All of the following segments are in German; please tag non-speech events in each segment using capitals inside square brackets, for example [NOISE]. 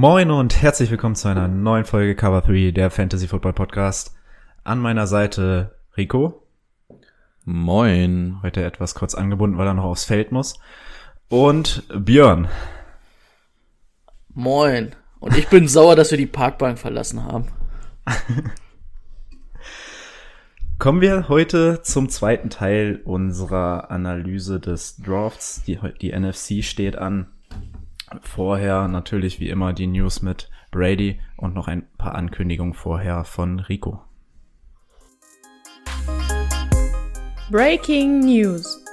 Moin und herzlich willkommen zu einer neuen Folge Cover 3, der Fantasy Football Podcast. An meiner Seite Rico. Moin. Heute etwas kurz angebunden, weil er noch aufs Feld muss. Und Björn. Moin. Und ich bin sauer, dass wir die Parkbank verlassen haben. [LAUGHS] Kommen wir heute zum zweiten Teil unserer Analyse des Drafts. Die, die NFC steht an. Vorher natürlich wie immer die News mit Brady und noch ein paar Ankündigungen vorher von Rico. Breaking News.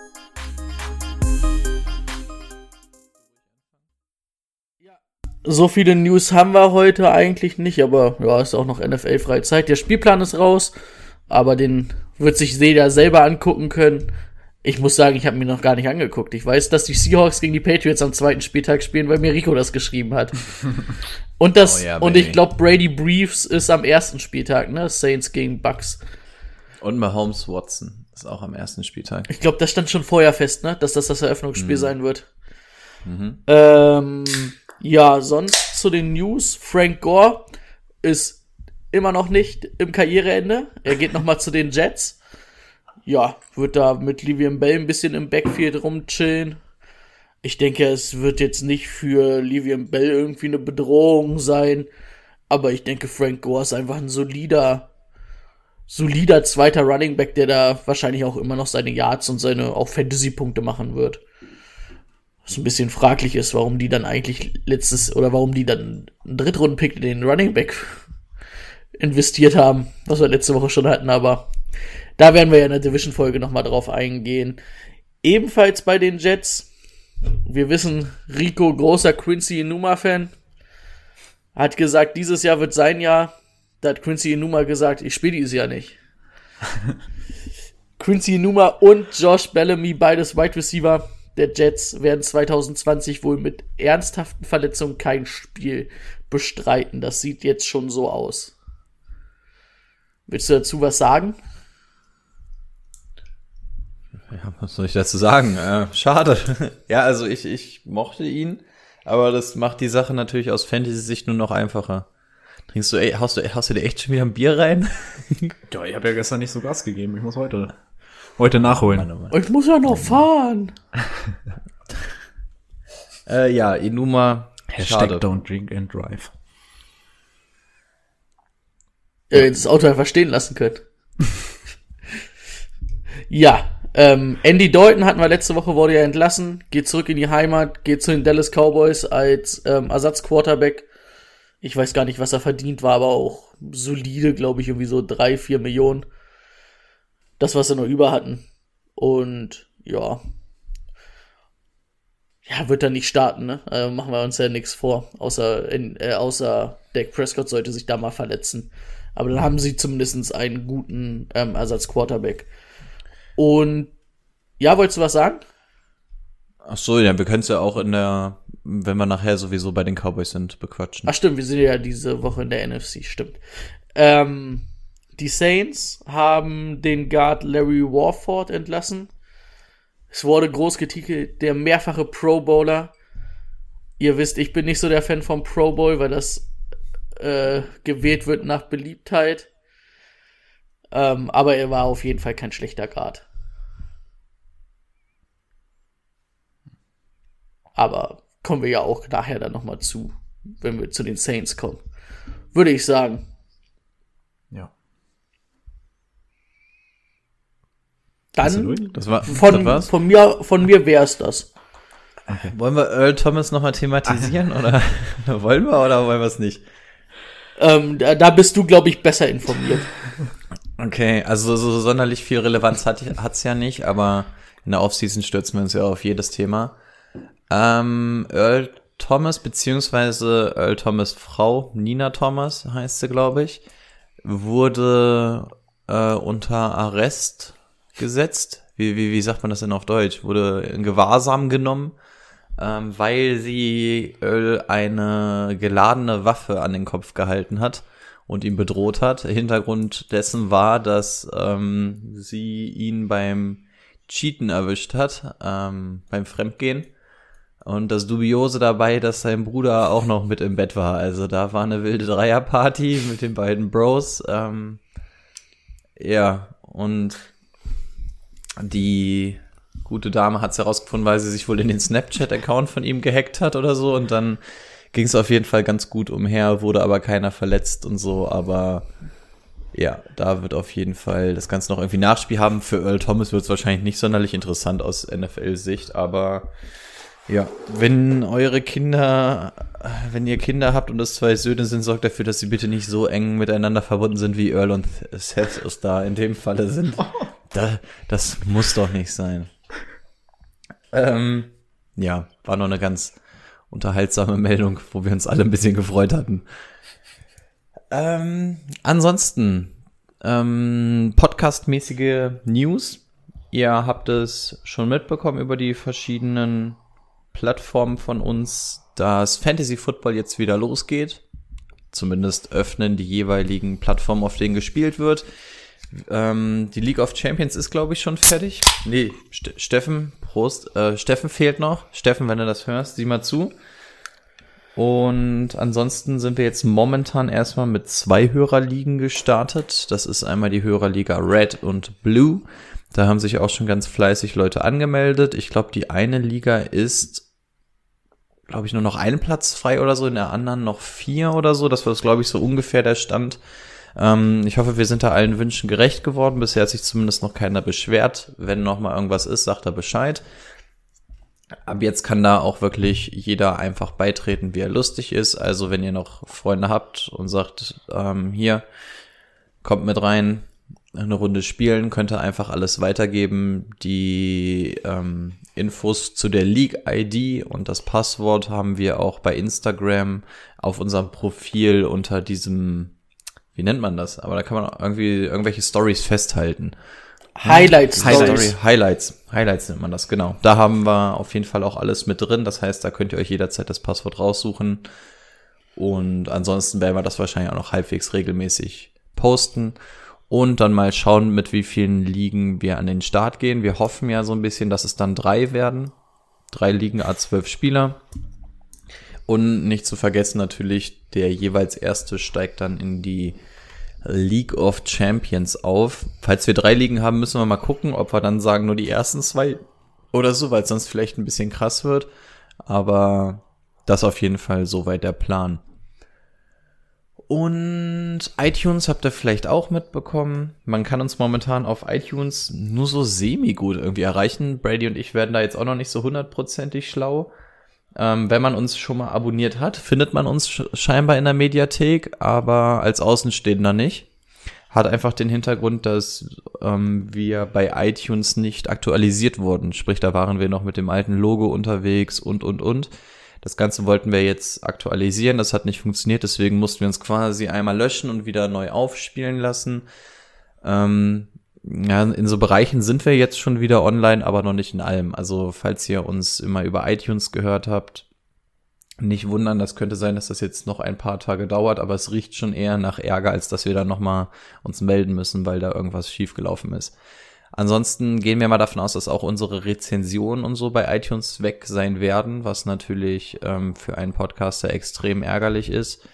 So viele News haben wir heute eigentlich nicht, aber ja, ist auch noch NFL-freie Zeit. Der Spielplan ist raus, aber den wird sich jeder selber angucken können. Ich muss sagen, ich habe mir noch gar nicht angeguckt. Ich weiß, dass die Seahawks gegen die Patriots am zweiten Spieltag spielen, weil mir Rico das geschrieben hat. [LAUGHS] Und das Oh ja, und ich glaube Brady Briefs ist am ersten Spieltag, ne? Saints gegen Bucks. Und Mahomes Watson ist auch am ersten Spieltag. Ich glaube, das stand schon vorher fest, ne? Dass das das Eröffnungsspiel Mhm. sein wird. Ähm, ja, sonst zu den News. Frank Gore ist immer noch nicht im Karriereende. Er geht noch mal zu den Jets. Ja, wird da mit Livian Bell ein bisschen im Backfield rumchillen. Ich denke, es wird jetzt nicht für Livian Bell irgendwie eine Bedrohung sein. Aber ich denke, Frank Gore ist einfach ein solider, solider zweiter Running Back, der da wahrscheinlich auch immer noch seine Yards und seine auch Fantasy-Punkte machen wird. Was ein bisschen fraglich ist, warum die dann eigentlich letztes oder warum die dann einen Drittrunden-Pick in den Running Back [LAUGHS] investiert haben, was wir letzte Woche schon hatten, aber da werden wir ja in der Division-Folge nochmal drauf eingehen. Ebenfalls bei den Jets, wir wissen, Rico, großer Quincy Enuma-Fan, hat gesagt, dieses Jahr wird sein Jahr. Da hat Quincy Enuma gesagt, ich spiele dieses Jahr nicht. [LAUGHS] Quincy Enuma und Josh Bellamy, beides Wide Receiver der Jets, werden 2020 wohl mit ernsthaften Verletzungen kein Spiel bestreiten. Das sieht jetzt schon so aus. Willst du dazu was sagen? Ja, was soll ich dazu sagen? Äh, schade. [LAUGHS] ja, also ich, ich mochte ihn, aber das macht die Sache natürlich aus Fantasy-Sicht nur noch einfacher. Trinkst du, ey, haust du, haust du dir echt schon wieder ein Bier rein? [LAUGHS] Ja, ich habe ja gestern nicht so Gas gegeben. Ich muss heute, heute nachholen. Mann, oh Mann. Ich muss ja noch fahren. [LAUGHS] Äh, ja, Inuma, Hashtag schade. don't drink and drive. äh, das Auto einfach stehen lassen können. ja, ähm, Andy Dalton hatten wir letzte Woche, wurde ja entlassen, geht zurück in die Heimat, geht zu den Dallas Cowboys als ähm, Ersatzquarterback. Ich weiß gar nicht, was er verdient, war aber auch solide, glaube ich, irgendwie so drei, vier Millionen. Das, was sie noch über hatten. Und ja. Ja, wird er nicht starten, ne? Äh, machen wir uns ja nichts vor. Außer, in, äh, außer Dak Prescott sollte sich da mal verletzen. Aber dann haben sie zumindest einen guten ähm, Ersatz-Quarterback. Und ja, wolltest du was sagen? Ach so, ja, wir können es ja auch in der, wenn wir nachher sowieso bei den Cowboys sind, bequatschen. Ach stimmt, wir sind ja diese Woche in der NFC, stimmt. Ähm, die Saints haben den Guard Larry Warford entlassen. Es wurde groß getitelt, der mehrfache Pro Bowler. Ihr wisst, ich bin nicht so der Fan vom Pro Bowl, weil das äh, gewählt wird nach Beliebtheit. Ähm, aber er war auf jeden Fall kein schlechter Guard. Aber kommen wir ja auch nachher dann nochmal zu, wenn wir zu den Saints kommen. Würde ich sagen. Ja. Also Dann? Das war, von, das war's? von mir, von mir wär's das. Wollen wir Earl Thomas nochmal thematisieren oder [LAUGHS] wollen wir oder wollen wir es nicht? Ähm, da, da bist du, glaube ich, besser informiert. [LAUGHS] Okay, also so sonderlich viel Relevanz hat hat's ja nicht, aber in der Offseason stürzen wir uns ja auf jedes Thema. Ähm, Earl Thomas, beziehungsweise Earl Thomas Frau, Nina Thomas heißt sie, glaube ich, wurde äh, unter Arrest gesetzt. Wie, wie, wie sagt man das denn auf Deutsch? Wurde in Gewahrsam genommen, ähm, weil sie Earl eine geladene Waffe an den Kopf gehalten hat und ihn bedroht hat. Hintergrund dessen war, dass ähm, sie ihn beim Cheaten erwischt hat, ähm, beim Fremdgehen. Und das Dubiose dabei, dass sein Bruder auch noch mit im Bett war. Also da war eine wilde Dreierparty mit den beiden Bros. Ähm, ja, und die gute Dame hat es herausgefunden, weil sie sich wohl in den Snapchat-Account von ihm gehackt hat oder so. Und dann ging es auf jeden Fall ganz gut umher, wurde aber keiner verletzt und so. Aber ja, da wird auf jeden Fall das Ganze noch irgendwie Nachspiel haben. Für Earl Thomas wird es wahrscheinlich nicht sonderlich interessant aus NFL-Sicht, aber ja, wenn eure Kinder, wenn ihr Kinder habt und es zwei Söhne sind, sorgt dafür, dass sie bitte nicht so eng miteinander verbunden sind, wie Earl und Seth es da in dem Falle sind. Da, das muss doch nicht sein. Ähm, ja, war noch eine ganz unterhaltsame Meldung, wo wir uns alle ein bisschen gefreut hatten. Ähm, ansonsten, ähm, podcastmäßige News. Ihr habt es schon mitbekommen über die verschiedenen Plattformen von uns, dass Fantasy Football jetzt wieder losgeht. Zumindest öffnen die jeweiligen Plattformen, auf denen gespielt wird. Ähm, die League of Champions ist, glaube ich, schon fertig. Nee, St Steffen, Prost. Äh, Steffen fehlt noch. Steffen, wenn du das hörst, sieh mal zu. Und ansonsten sind wir jetzt momentan erstmal mit zwei Hörerligen gestartet. Das ist einmal die Hörerliga Red und Blue. Da haben sich auch schon ganz fleißig Leute angemeldet. Ich glaube, die eine Liga ist, glaube ich, nur noch einen Platz frei oder so, in der anderen noch vier oder so. Das war, glaube ich, so ungefähr der Stand. Ähm, ich hoffe, wir sind da allen Wünschen gerecht geworden. Bisher hat sich zumindest noch keiner beschwert. Wenn noch mal irgendwas ist, sagt er Bescheid. Ab jetzt kann da auch wirklich jeder einfach beitreten, wie er lustig ist. Also wenn ihr noch Freunde habt und sagt, ähm, hier, kommt mit rein, eine Runde spielen, könnt ihr einfach alles weitergeben. Die ähm, Infos zu der League-ID und das Passwort haben wir auch bei Instagram auf unserem Profil unter diesem, wie nennt man das? Aber da kann man irgendwie irgendwelche Stories festhalten. Highlights. Highlights. Highlights. Highlights nennt man das, genau. Da haben wir auf jeden Fall auch alles mit drin. Das heißt, da könnt ihr euch jederzeit das Passwort raussuchen. Und ansonsten werden wir das wahrscheinlich auch noch halbwegs regelmäßig posten. Und dann mal schauen, mit wie vielen Ligen wir an den Start gehen. Wir hoffen ja so ein bisschen, dass es dann drei werden. Drei Ligen a zwölf Spieler. Und nicht zu vergessen natürlich, der jeweils erste steigt dann in die League of Champions auf. Falls wir drei Ligen haben, müssen wir mal gucken, ob wir dann sagen, nur die ersten zwei oder so, weil es sonst vielleicht ein bisschen krass wird. Aber das auf jeden Fall soweit der Plan. Und iTunes habt ihr vielleicht auch mitbekommen. Man kann uns momentan auf iTunes nur so semi-gut irgendwie erreichen. Brady und ich werden da jetzt auch noch nicht so hundertprozentig schlau. Ähm, wenn man uns schon mal abonniert hat, findet man uns scheinbar in der Mediathek, aber als Außenstehender nicht. Hat einfach den Hintergrund, dass ähm, wir bei iTunes nicht aktualisiert wurden. Sprich, da waren wir noch mit dem alten Logo unterwegs und, und, und. Das Ganze wollten wir jetzt aktualisieren. Das hat nicht funktioniert, deswegen mussten wir uns quasi einmal löschen und wieder neu aufspielen lassen. Ähm, ja, in so Bereichen sind wir jetzt schon wieder online, aber noch nicht in allem. Also, falls ihr uns immer über iTunes gehört habt, nicht wundern, das könnte sein, dass das jetzt noch ein paar Tage dauert, aber es riecht schon eher nach Ärger, als dass wir dann nochmal uns melden müssen, weil da irgendwas schiefgelaufen ist. Ansonsten gehen wir mal davon aus, dass auch unsere Rezensionen und so bei iTunes weg sein werden, was natürlich ähm, für einen Podcaster extrem ärgerlich ist.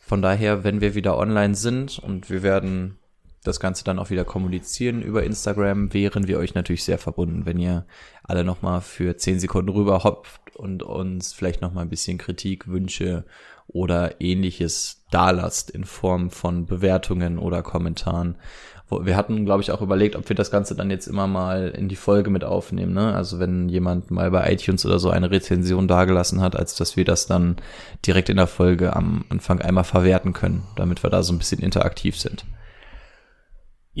Von daher, wenn wir wieder online sind und wir werden das Ganze dann auch wieder kommunizieren über Instagram, wären wir euch natürlich sehr verbunden, wenn ihr alle nochmal für 10 Sekunden rüber hopft und uns vielleicht nochmal ein bisschen Kritik, Wünsche oder ähnliches dalasst in Form von Bewertungen oder Kommentaren. Wir hatten, glaube ich, auch überlegt, ob wir das Ganze dann jetzt immer mal in die Folge mit aufnehmen. Ne? Also wenn jemand mal bei iTunes oder so eine Rezension dagelassen hat, als dass wir das dann direkt in der Folge am Anfang einmal verwerten können, damit wir da so ein bisschen interaktiv sind.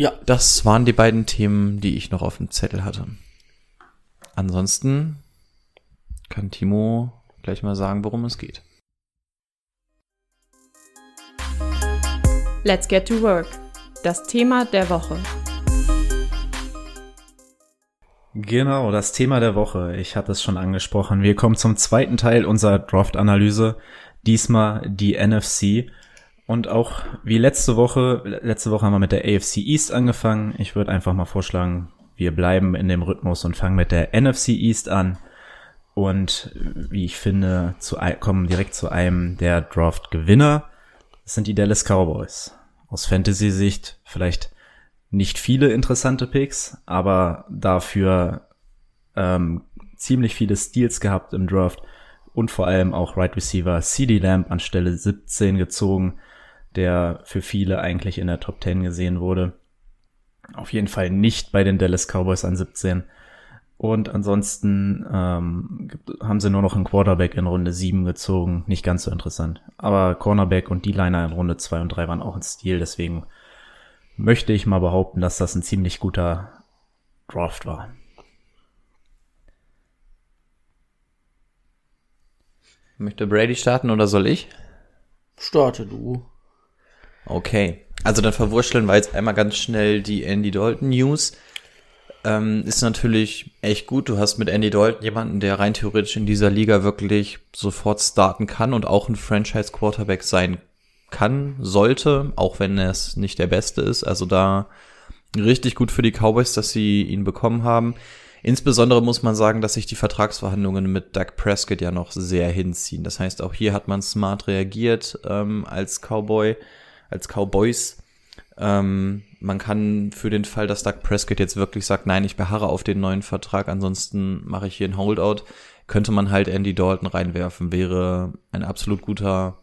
Ja, das waren die beiden Themen, die ich noch auf dem Zettel hatte. Ansonsten kann Timo gleich mal sagen, worum es geht. Let's get to work. Das Thema der Woche. Genau, das Thema der Woche. Ich hatte es schon angesprochen. Wir kommen zum zweiten Teil unserer Draft-Analyse. Diesmal die NFC. Und auch wie letzte Woche, letzte Woche haben wir mit der AFC East angefangen. Ich würde einfach mal vorschlagen, wir bleiben in dem Rhythmus und fangen mit der NFC East an. Und wie ich finde, zu, kommen direkt zu einem der Draft-Gewinner. Das sind die Dallas Cowboys. Aus Fantasy-Sicht vielleicht nicht viele interessante Picks, aber dafür ähm, ziemlich viele Steals gehabt im Draft und vor allem auch Right Receiver CD Lamb an Stelle 17 gezogen der für viele eigentlich in der Top 10 gesehen wurde. Auf jeden Fall nicht bei den Dallas Cowboys an 17. Und ansonsten ähm, haben sie nur noch einen Quarterback in Runde 7 gezogen. Nicht ganz so interessant. Aber Cornerback und D-Liner in Runde 2 und 3 waren auch ein Stil. Deswegen möchte ich mal behaupten, dass das ein ziemlich guter Draft war. Möchte Brady starten oder soll ich? Starte du. Okay. Also dann verwurschteln wir jetzt einmal ganz schnell die Andy Dalton News. Ähm, ist natürlich echt gut. Du hast mit Andy Dalton jemanden, der rein theoretisch in dieser Liga wirklich sofort starten kann und auch ein Franchise Quarterback sein kann, sollte, auch wenn es nicht der Beste ist. Also da richtig gut für die Cowboys, dass sie ihn bekommen haben. Insbesondere muss man sagen, dass sich die Vertragsverhandlungen mit Doug Prescott ja noch sehr hinziehen. Das heißt, auch hier hat man smart reagiert ähm, als Cowboy als Cowboys. Ähm, man kann für den Fall, dass Doug Prescott jetzt wirklich sagt, nein, ich beharre auf den neuen Vertrag, ansonsten mache ich hier ein Holdout, könnte man halt Andy Dalton reinwerfen. Wäre ein absolut guter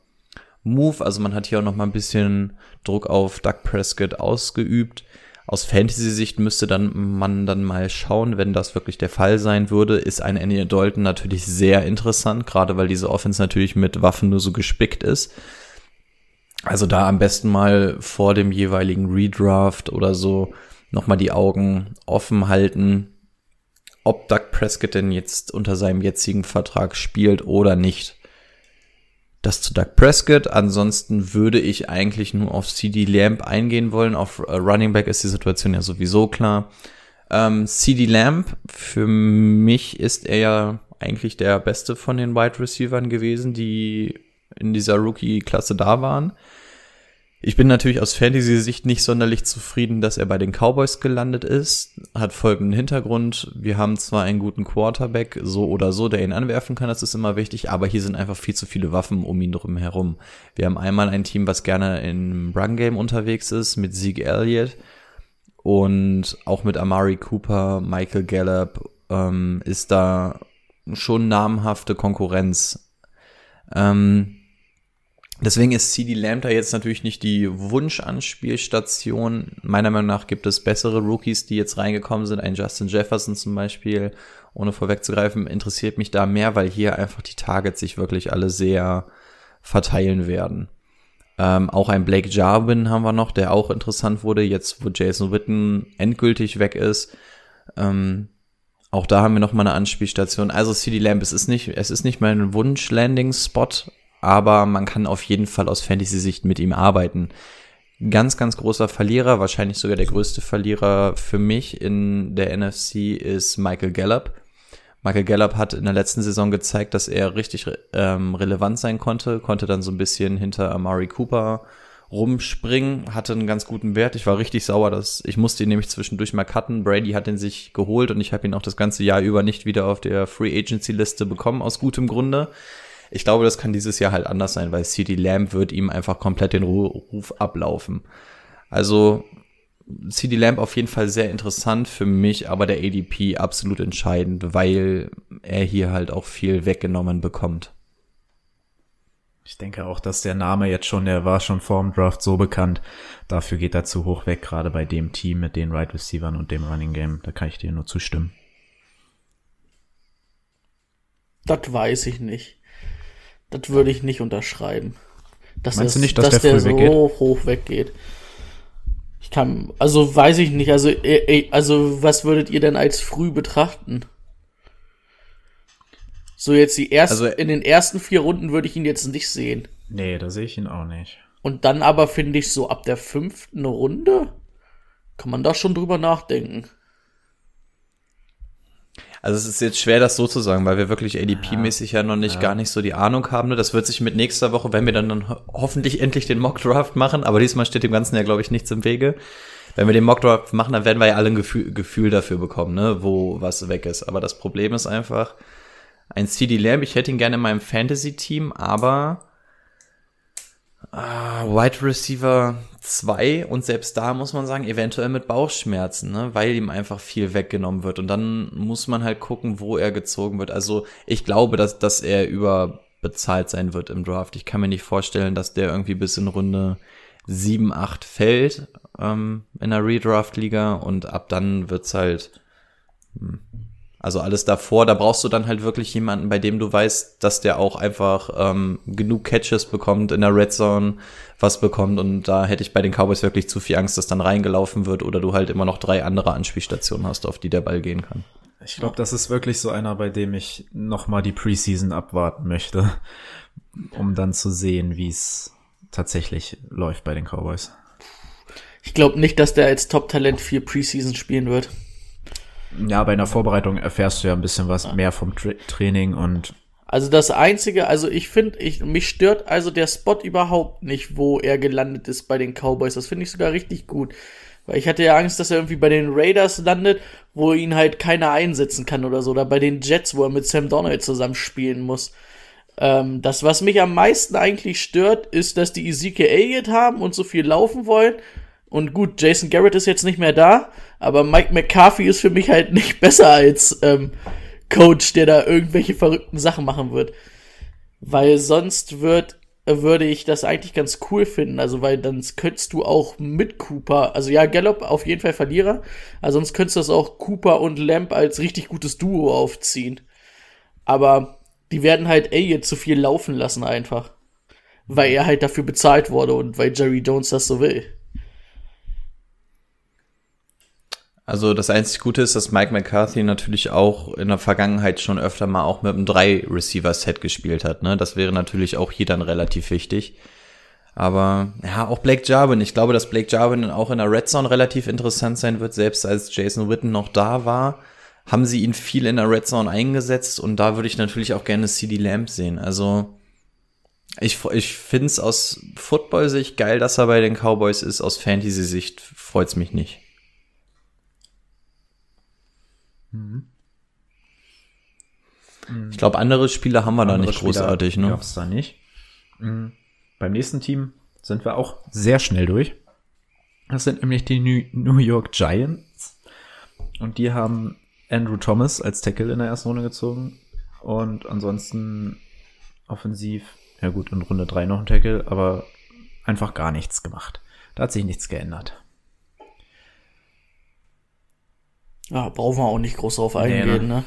Move. Also man hat hier auch noch mal ein bisschen Druck auf Doug Prescott ausgeübt. Aus Fantasy-Sicht müsste dann man dann mal schauen, wenn das wirklich der Fall sein würde, ist ein Andy Dalton natürlich sehr interessant, gerade weil diese Offense natürlich mit Waffen nur so gespickt ist. Also da am besten mal vor dem jeweiligen Redraft oder so nochmal die Augen offen halten, ob Doug Prescott denn jetzt unter seinem jetzigen Vertrag spielt oder nicht. Das zu Doug Prescott. Ansonsten würde ich eigentlich nur auf CD Lamb eingehen wollen. Auf äh, Running Back ist die Situation ja sowieso klar. Ähm, CD Lamb, für mich ist er ja eigentlich der beste von den Wide Receivern gewesen, die in dieser Rookie-Klasse da waren. Ich bin natürlich aus Fantasy-Sicht nicht sonderlich zufrieden, dass er bei den Cowboys gelandet ist. Hat folgenden Hintergrund. Wir haben zwar einen guten Quarterback, so oder so, der ihn anwerfen kann, das ist immer wichtig, aber hier sind einfach viel zu viele Waffen um ihn drum herum. Wir haben einmal ein Team, was gerne im Run-Game unterwegs ist, mit Zeke Elliott und auch mit Amari Cooper, Michael Gallup, ähm, ist da schon namhafte Konkurrenz. Ähm, Deswegen ist CD Lambda jetzt natürlich nicht die Wunschanspielstation. Meiner Meinung nach gibt es bessere Rookies, die jetzt reingekommen sind. Ein Justin Jefferson zum Beispiel, ohne vorwegzugreifen, interessiert mich da mehr, weil hier einfach die Targets sich wirklich alle sehr verteilen werden. Ähm, auch ein Blake Jarwin haben wir noch, der auch interessant wurde, jetzt wo Jason Witten endgültig weg ist. Ähm, auch da haben wir noch mal eine Anspielstation. Also CD Lamb, es ist nicht, es ist nicht mein Wunsch-Landing-Spot, aber man kann auf jeden Fall aus Fantasy-Sicht mit ihm arbeiten. Ganz, ganz großer Verlierer, wahrscheinlich sogar der größte Verlierer für mich in der NFC ist Michael Gallup. Michael Gallup hat in der letzten Saison gezeigt, dass er richtig ähm, relevant sein konnte, konnte dann so ein bisschen hinter Amari Cooper rumspringen, hatte einen ganz guten Wert. Ich war richtig sauer, dass ich musste ihn nämlich zwischendurch mal cutten. Brady hat ihn sich geholt und ich habe ihn auch das ganze Jahr über nicht wieder auf der Free Agency Liste bekommen aus gutem Grunde. Ich glaube, das kann dieses Jahr halt anders sein, weil CD Lamb wird ihm einfach komplett den Ruf ablaufen. Also CD Lamb auf jeden Fall sehr interessant für mich, aber der ADP absolut entscheidend, weil er hier halt auch viel weggenommen bekommt. Ich denke auch, dass der Name jetzt schon, der war schon vor dem Draft so bekannt. Dafür geht er zu hoch weg, gerade bei dem Team mit den Right Receivern und dem Running Game. Da kann ich dir nur zustimmen. Das weiß ich nicht. Das würde ich nicht unterschreiben. Dass Meinst das, du nicht, dass, dass der, der so weggeht? hoch weggeht? Ich kann, also weiß ich nicht, also, äh, äh, also was würdet ihr denn als früh betrachten? So jetzt die ersten, Also- in den ersten vier Runden würde ich ihn jetzt nicht sehen. Nee, da sehe ich ihn auch nicht. Und dann aber finde ich so ab der fünften Runde kann man da schon drüber nachdenken. Also es ist jetzt schwer, das so zu sagen, weil wir wirklich ADP-mäßig ja noch nicht gar nicht so die Ahnung haben. Ne? Das wird sich mit nächster Woche, wenn wir dann, dann ho- hoffentlich endlich den Mock-Draft machen, aber diesmal steht dem Ganzen ja, glaube ich, nichts im Wege. Wenn wir den Mock-Draft machen, dann werden wir ja alle ein Gefühl, Gefühl dafür bekommen, ne? wo was weg ist. Aber das Problem ist einfach, ein CD Lamb, ich hätte ihn gerne in meinem Fantasy-Team, aber Ah, Wide Receiver 2 und selbst da muss man sagen, eventuell mit Bauchschmerzen, ne? weil ihm einfach viel weggenommen wird. Und dann muss man halt gucken, wo er gezogen wird. Also ich glaube, dass, dass er überbezahlt sein wird im Draft. Ich kann mir nicht vorstellen, dass der irgendwie bis in Runde 7, 8 fällt ähm, in der Redraft-Liga und ab dann wird's halt hm, also alles davor, da brauchst du dann halt wirklich jemanden, bei dem du weißt, dass der auch einfach ähm, genug Catches bekommt, in der Red Zone was bekommt. Und da hätte ich bei den Cowboys wirklich zu viel Angst, dass dann reingelaufen wird oder du halt immer noch drei andere Anspielstationen hast, auf die der Ball gehen kann. Ich glaube, das ist wirklich so einer, bei dem ich noch mal die Preseason abwarten möchte, [LAUGHS] um dann zu sehen, wie es tatsächlich läuft bei den Cowboys. Ich glaube nicht, dass der als Top-Talent vier Preseason spielen wird. Ja, bei einer Vorbereitung erfährst du ja ein bisschen was mehr vom Tra Training und Also das einzige, also ich finde, ich, mich stört also der Spot überhaupt nicht, wo er gelandet ist bei den Cowboys. Das finde ich sogar richtig gut. Weil ich hatte ja Angst, dass er irgendwie bei den Raiders landet, wo ihn halt keiner einsetzen kann oder so. Oder bei den Jets, wo er mit Sam Donald zusammen spielen muss. Ähm, das, was mich am meisten eigentlich stört, ist, dass die Ezekiel Elliott haben und so viel laufen wollen. Und gut, Jason Garrett ist jetzt nicht mehr da, aber Mike McCarthy ist für mich halt nicht [LAUGHS] besser als ähm, Coach, der da irgendwelche verrückten Sachen machen wird. Weil sonst wird, würde ich das eigentlich ganz cool finden. Also, weil dann könntest du auch mit Cooper, also ja, Gallup auf jeden Fall Verlierer, aber sonst könntest du das auch Cooper und Lamp als richtig gutes Duo aufziehen. Aber die werden halt Elliott zu viel laufen lassen einfach. Weil er halt dafür bezahlt wurde und weil Jerry Jones das so will. Also das einzig Gute ist, dass Mike McCarthy natürlich auch in der Vergangenheit schon öfter mal auch mit einem Drei-Receiver-Set gespielt hat. Ne? Das wäre natürlich auch hier dann relativ wichtig. Aber ja, auch Blake Jarwin. Ich glaube, dass Blake Jarwin auch in der Red Zone relativ interessant sein wird. Selbst als Jason Witten noch da war, haben sie ihn viel in der Red Zone eingesetzt. Und da würde ich natürlich auch gerne CD Lamb sehen. Also ich, ich finde es aus Football-Sicht geil, dass er bei den Cowboys ist. Aus Fantasy-Sicht freut es mich nicht. Ich glaube, andere Spiele haben wir da andere nicht großartig, ne? Gab's da nicht. Mhm. Beim nächsten Team sind wir auch sehr schnell durch. Das sind nämlich die New New York Giants. Und die haben Andrew Thomas als Tackle in der ersten Runde gezogen. Und ansonsten offensiv, ja gut, in Runde 3 noch ein Tackle, aber einfach gar nichts gemacht. Da hat sich nichts geändert. Ja, brauchen wir auch nicht groß drauf Nee, eingehen, ne?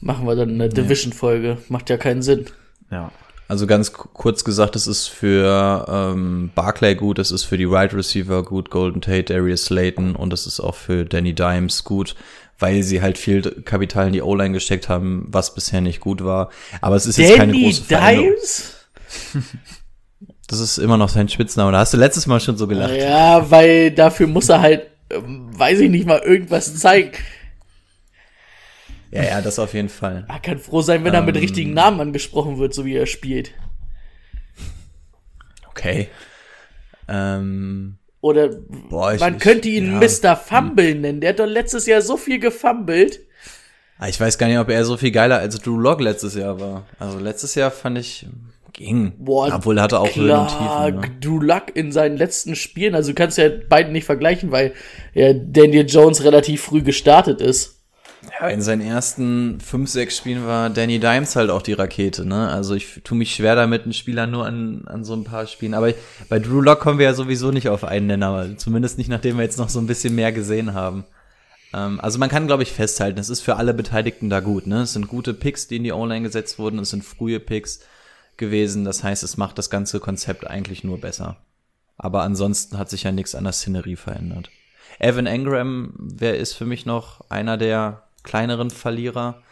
Machen wir dann eine Division-Folge. Macht ja keinen Sinn. Ja. Also ganz ku- kurz gesagt, es ist für ähm, Barclay gut, es ist für die Wide Receiver gut, Golden Tate, Darius Slayton und es ist auch für Danny Dimes gut, weil sie halt viel Kapital in die O-Line gesteckt haben, was bisher nicht gut war. Aber es ist jetzt keine Danny große Veränderung. Dimes? Das ist immer noch sein Spitzname. Da hast du letztes Mal schon so gelacht. Ja, weil dafür muss er halt, weiß ich nicht mal, irgendwas zeigen. Ja, ja, das auf jeden Fall. Er kann froh sein, wenn er mit Ähm. richtigen Namen angesprochen wird, so wie er spielt. Okay. Ähm, Oder Boah, man ich- könnte ihn ja. Mr. Fumble nennen. Der hat doch letztes Jahr so viel gefummelt. ah, ich weiß gar nicht, ob er so viel geiler als Drew Lock letztes Jahr war. Also letztes Jahr fand ich, ging. Boah, Obwohl er hatte auch Höhen und Klar, Tiefen. Ne? Drew Luck in seinen letzten Spielen, also du kannst ja beiden nicht vergleichen, weil ja Daniel Jones relativ früh gestartet ist. Ja, in seinen ersten fünf, sechs Spielen war Danny Dimes halt auch die Rakete, ne? Also ich tue mich schwer damit, einen Spieler nur an, an so ein paar Spielen. Aber bei Drew Lock kommen wir ja sowieso nicht auf einen Nenner, zumindest nicht, nachdem wir jetzt noch so ein bisschen mehr gesehen haben. Ähm, also man kann, glaube ich, festhalten, es ist für alle Beteiligten da gut, ne? Es sind gute Picks, die in die O-Line gesetzt wurden, es sind frühe Picks gewesen. Das heißt, es macht das ganze Konzept eigentlich nur besser. Aber ansonsten hat sich ja nichts an der Szenerie verändert. Evan Engram, wer ist für mich noch einer der kleineren Verlierer,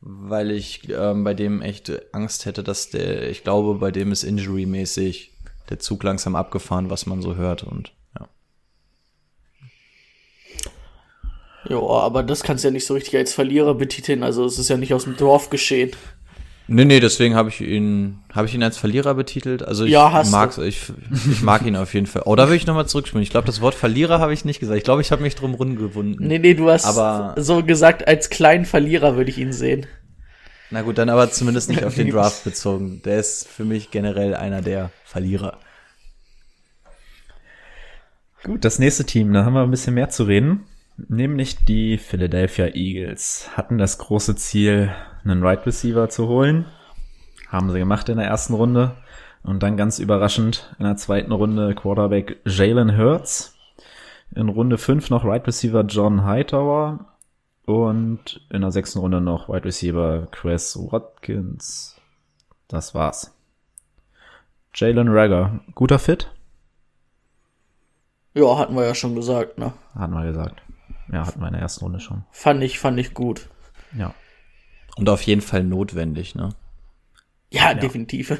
weil ich ähm, bei dem echt Angst hätte, dass der, ich glaube, bei dem ist injury-mäßig der Zug langsam abgefahren, was man so hört und ja. Ja, aber das kannst du ja nicht so richtig als Verlierer betiteln. Also es ist ja nicht aus dem Dorf geschehen. Nee, nee, deswegen habe ich ihn, habe ich ihn als Verlierer betitelt. Also ich Ja, hast mag, ich, ich mag ihn auf jeden Fall. Oh, da will ich nochmal zurückspielen. Ich glaube, das Wort Verlierer habe ich nicht gesagt. Ich glaube, ich habe mich drum rumgewunden. Nee, nee, du hast Aber- so gesagt, als kleinen Verlierer würde ich ihn sehen. Na gut, dann aber zumindest nicht auf den [LAUGHS] Draft bezogen. Der ist für mich generell einer der Verlierer. Gut, das nächste Team, da haben wir ein bisschen mehr zu reden. Nämlich die Philadelphia Eagles hatten das große Ziel, einen Right Receiver zu holen. Haben sie gemacht in der ersten Runde. Und dann ganz überraschend in der zweiten Runde Quarterback Jalen Hurts. In Runde 5 noch Right Receiver John Hightower. Und in der sechsten Runde noch Wide Receiver Chris Watkins. Das war's. Jalen Rager, guter Fit? Ja, hatten wir ja schon gesagt, ne? Hatten wir gesagt. Ja, hatten wir in der ersten Runde schon. Fand ich, fand ich gut. Ja. Und auf jeden Fall notwendig, ne? Ja, definitiv.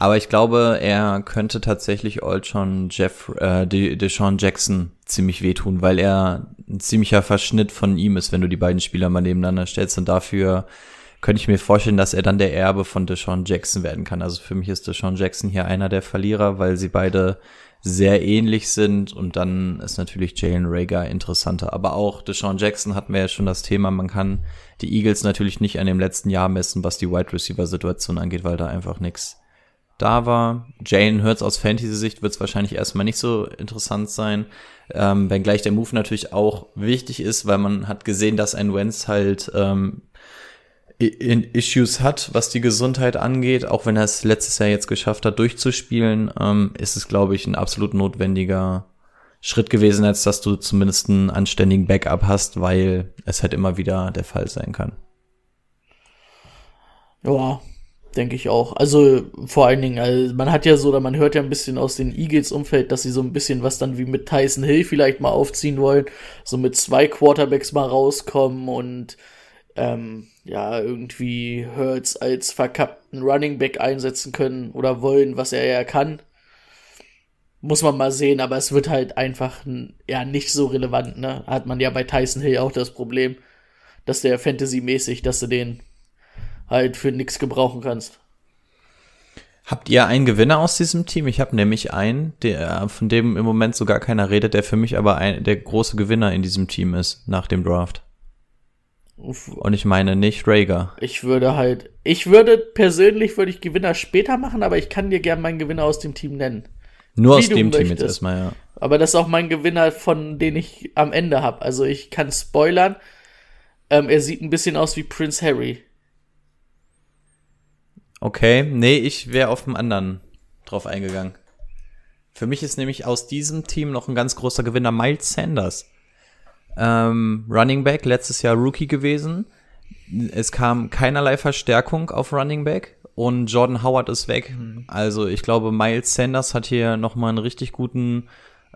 Aber ich glaube, er könnte tatsächlich Olchon Jeff, äh, De Deshaun Jackson ziemlich wehtun, weil er ein ziemlicher Verschnitt von ihm ist, wenn du die beiden Spieler mal nebeneinander stellst. Und dafür könnte ich mir vorstellen, dass er dann der Erbe von Deshaun Jackson werden kann. Also für mich ist Deshaun Jackson hier einer der Verlierer, weil sie beide sehr ähnlich sind und dann ist natürlich Jalen Rager interessanter. Aber auch Deshaun Jackson hatten wir ja schon das Thema, man kann die Eagles natürlich nicht an dem letzten Jahr messen, was die Wide Receiver Situation angeht, weil da einfach nichts da war. Jalen Hurts aus Fantasy-Sicht wird es wahrscheinlich erstmal nicht so interessant sein, ähm, wenngleich der Move natürlich auch wichtig ist, weil man hat gesehen, dass ein Wentz halt ähm, Issues hat, was die Gesundheit angeht, auch wenn er es letztes Jahr jetzt geschafft hat, durchzuspielen, ähm, ist es, glaube ich, ein absolut notwendiger Schritt gewesen, als dass du zumindest einen anständigen Backup hast, weil es halt immer wieder der Fall sein kann. Ja, denke ich auch. Also vor allen Dingen, also man hat ja so, oder man hört ja ein bisschen aus den Eagles-Umfeld, dass sie so ein bisschen was dann wie mit Tyson Hill vielleicht mal aufziehen wollen, so mit zwei Quarterbacks mal rauskommen und ähm, ja, irgendwie Hurts als verkappten Running Back einsetzen können oder wollen, was er ja kann. Muss man mal sehen, aber es wird halt einfach ja nicht so relevant, ne? Hat man ja bei Tyson Hill auch das Problem, dass der Fantasy-mäßig, dass du den halt für nix gebrauchen kannst. Habt ihr einen Gewinner aus diesem Team? Ich habe nämlich einen, der, von dem im Moment so gar keiner redet, der für mich aber ein, der große Gewinner in diesem Team ist nach dem Draft. Und ich meine nicht Rager. Ich würde halt, ich würde persönlich würde ich Gewinner später machen, aber ich kann dir gern meinen Gewinner aus dem Team nennen. Nur aus dem Team jetzt möchtest. erstmal, ja. Aber das ist auch mein Gewinner, von den ich am Ende habe. Also ich kann spoilern. Ähm, er sieht ein bisschen aus wie Prince Harry. Okay, nee, ich wäre auf dem anderen drauf eingegangen. Für mich ist nämlich aus diesem Team noch ein ganz großer Gewinner Miles Sanders. Ähm, Running Back, letztes Jahr Rookie gewesen. Es kam keinerlei Verstärkung auf Running Back und Jordan Howard ist weg. Also ich glaube, Miles Sanders hat hier nochmal einen richtig guten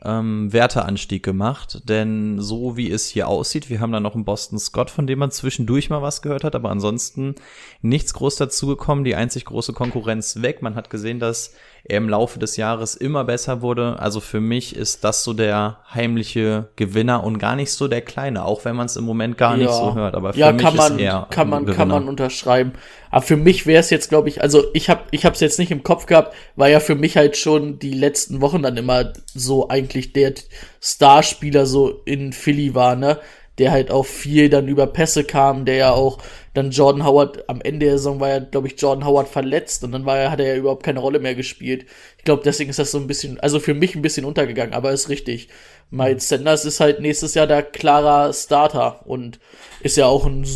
ähm, Werteanstieg gemacht, denn so wie es hier aussieht, wir haben da noch einen Boston Scott, von dem man zwischendurch mal was gehört hat, aber ansonsten nichts groß dazugekommen, die einzig große Konkurrenz weg. Man hat gesehen, dass er im Laufe des Jahres immer besser wurde. Also für mich ist das so der heimliche Gewinner und gar nicht so der kleine, auch wenn man es im Moment gar nicht so hört. Aber für ja, mich kann man, ist er kann man, kann Gewinner. man unterschreiben. Aber für mich wäre es jetzt, glaube ich, also ich habe, ich habe es jetzt nicht im Kopf gehabt, weil ja für mich halt schon die letzten Wochen dann immer so eigentlich der Starspieler so in Philly war, ne? Der halt auch viel dann über Pässe kam, der ja auch dann Jordan Howard am Ende der Saison war ja, glaube ich, Jordan Howard verletzt und dann war er, hat er ja überhaupt keine Rolle mehr gespielt. Ich glaube, deswegen ist das so ein bisschen, also für mich ein bisschen untergegangen, aber ist richtig. Miles Sanders ist halt nächstes Jahr der klarer Starter und ist ja auch ein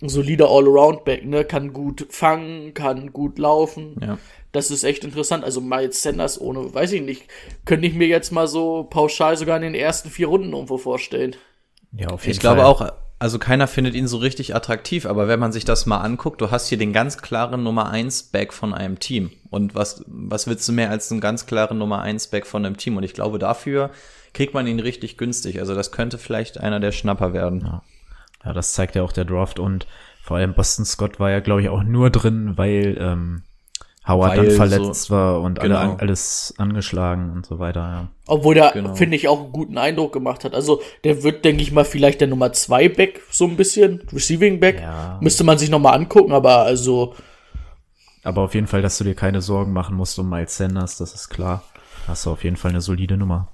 solider All-Around-Back, ne? Kann gut fangen, kann gut laufen. Ja. Das ist echt interessant. Also Miles Sanders ohne, weiß ich nicht, könnte ich mir jetzt mal so pauschal sogar in den ersten vier Runden irgendwo vorstellen. Ja, auf jeden Ich glaube Fall. auch, also keiner findet ihn so richtig attraktiv, aber wenn man sich das mal anguckt, du hast hier den ganz klaren Nummer 1 Back von einem Team. Und was, was willst du mehr als einen ganz klaren Nummer 1 Back von einem Team? Und ich glaube, dafür kriegt man ihn richtig günstig. Also das könnte vielleicht einer der Schnapper werden. Ja, das zeigt ja auch der Draft und Vor allem Boston Scott war ja, glaube ich, auch nur drin, weil ähm, Howard Weil dann verletzt so- war und alle genau. an, alles angeschlagen und so weiter. Ja. Obwohl der, Genau. finde ich, auch einen guten Eindruck gemacht hat. Also, der wird, denke ich mal, vielleicht der Nummer 2 Back, so ein bisschen. Receiving Back. Ja. Müsste man sich nochmal angucken, aber also, Aber auf jeden Fall, dass du dir keine Sorgen machen musst um Miles Sanders, das ist klar. Hast du auf jeden Fall eine solide Nummer.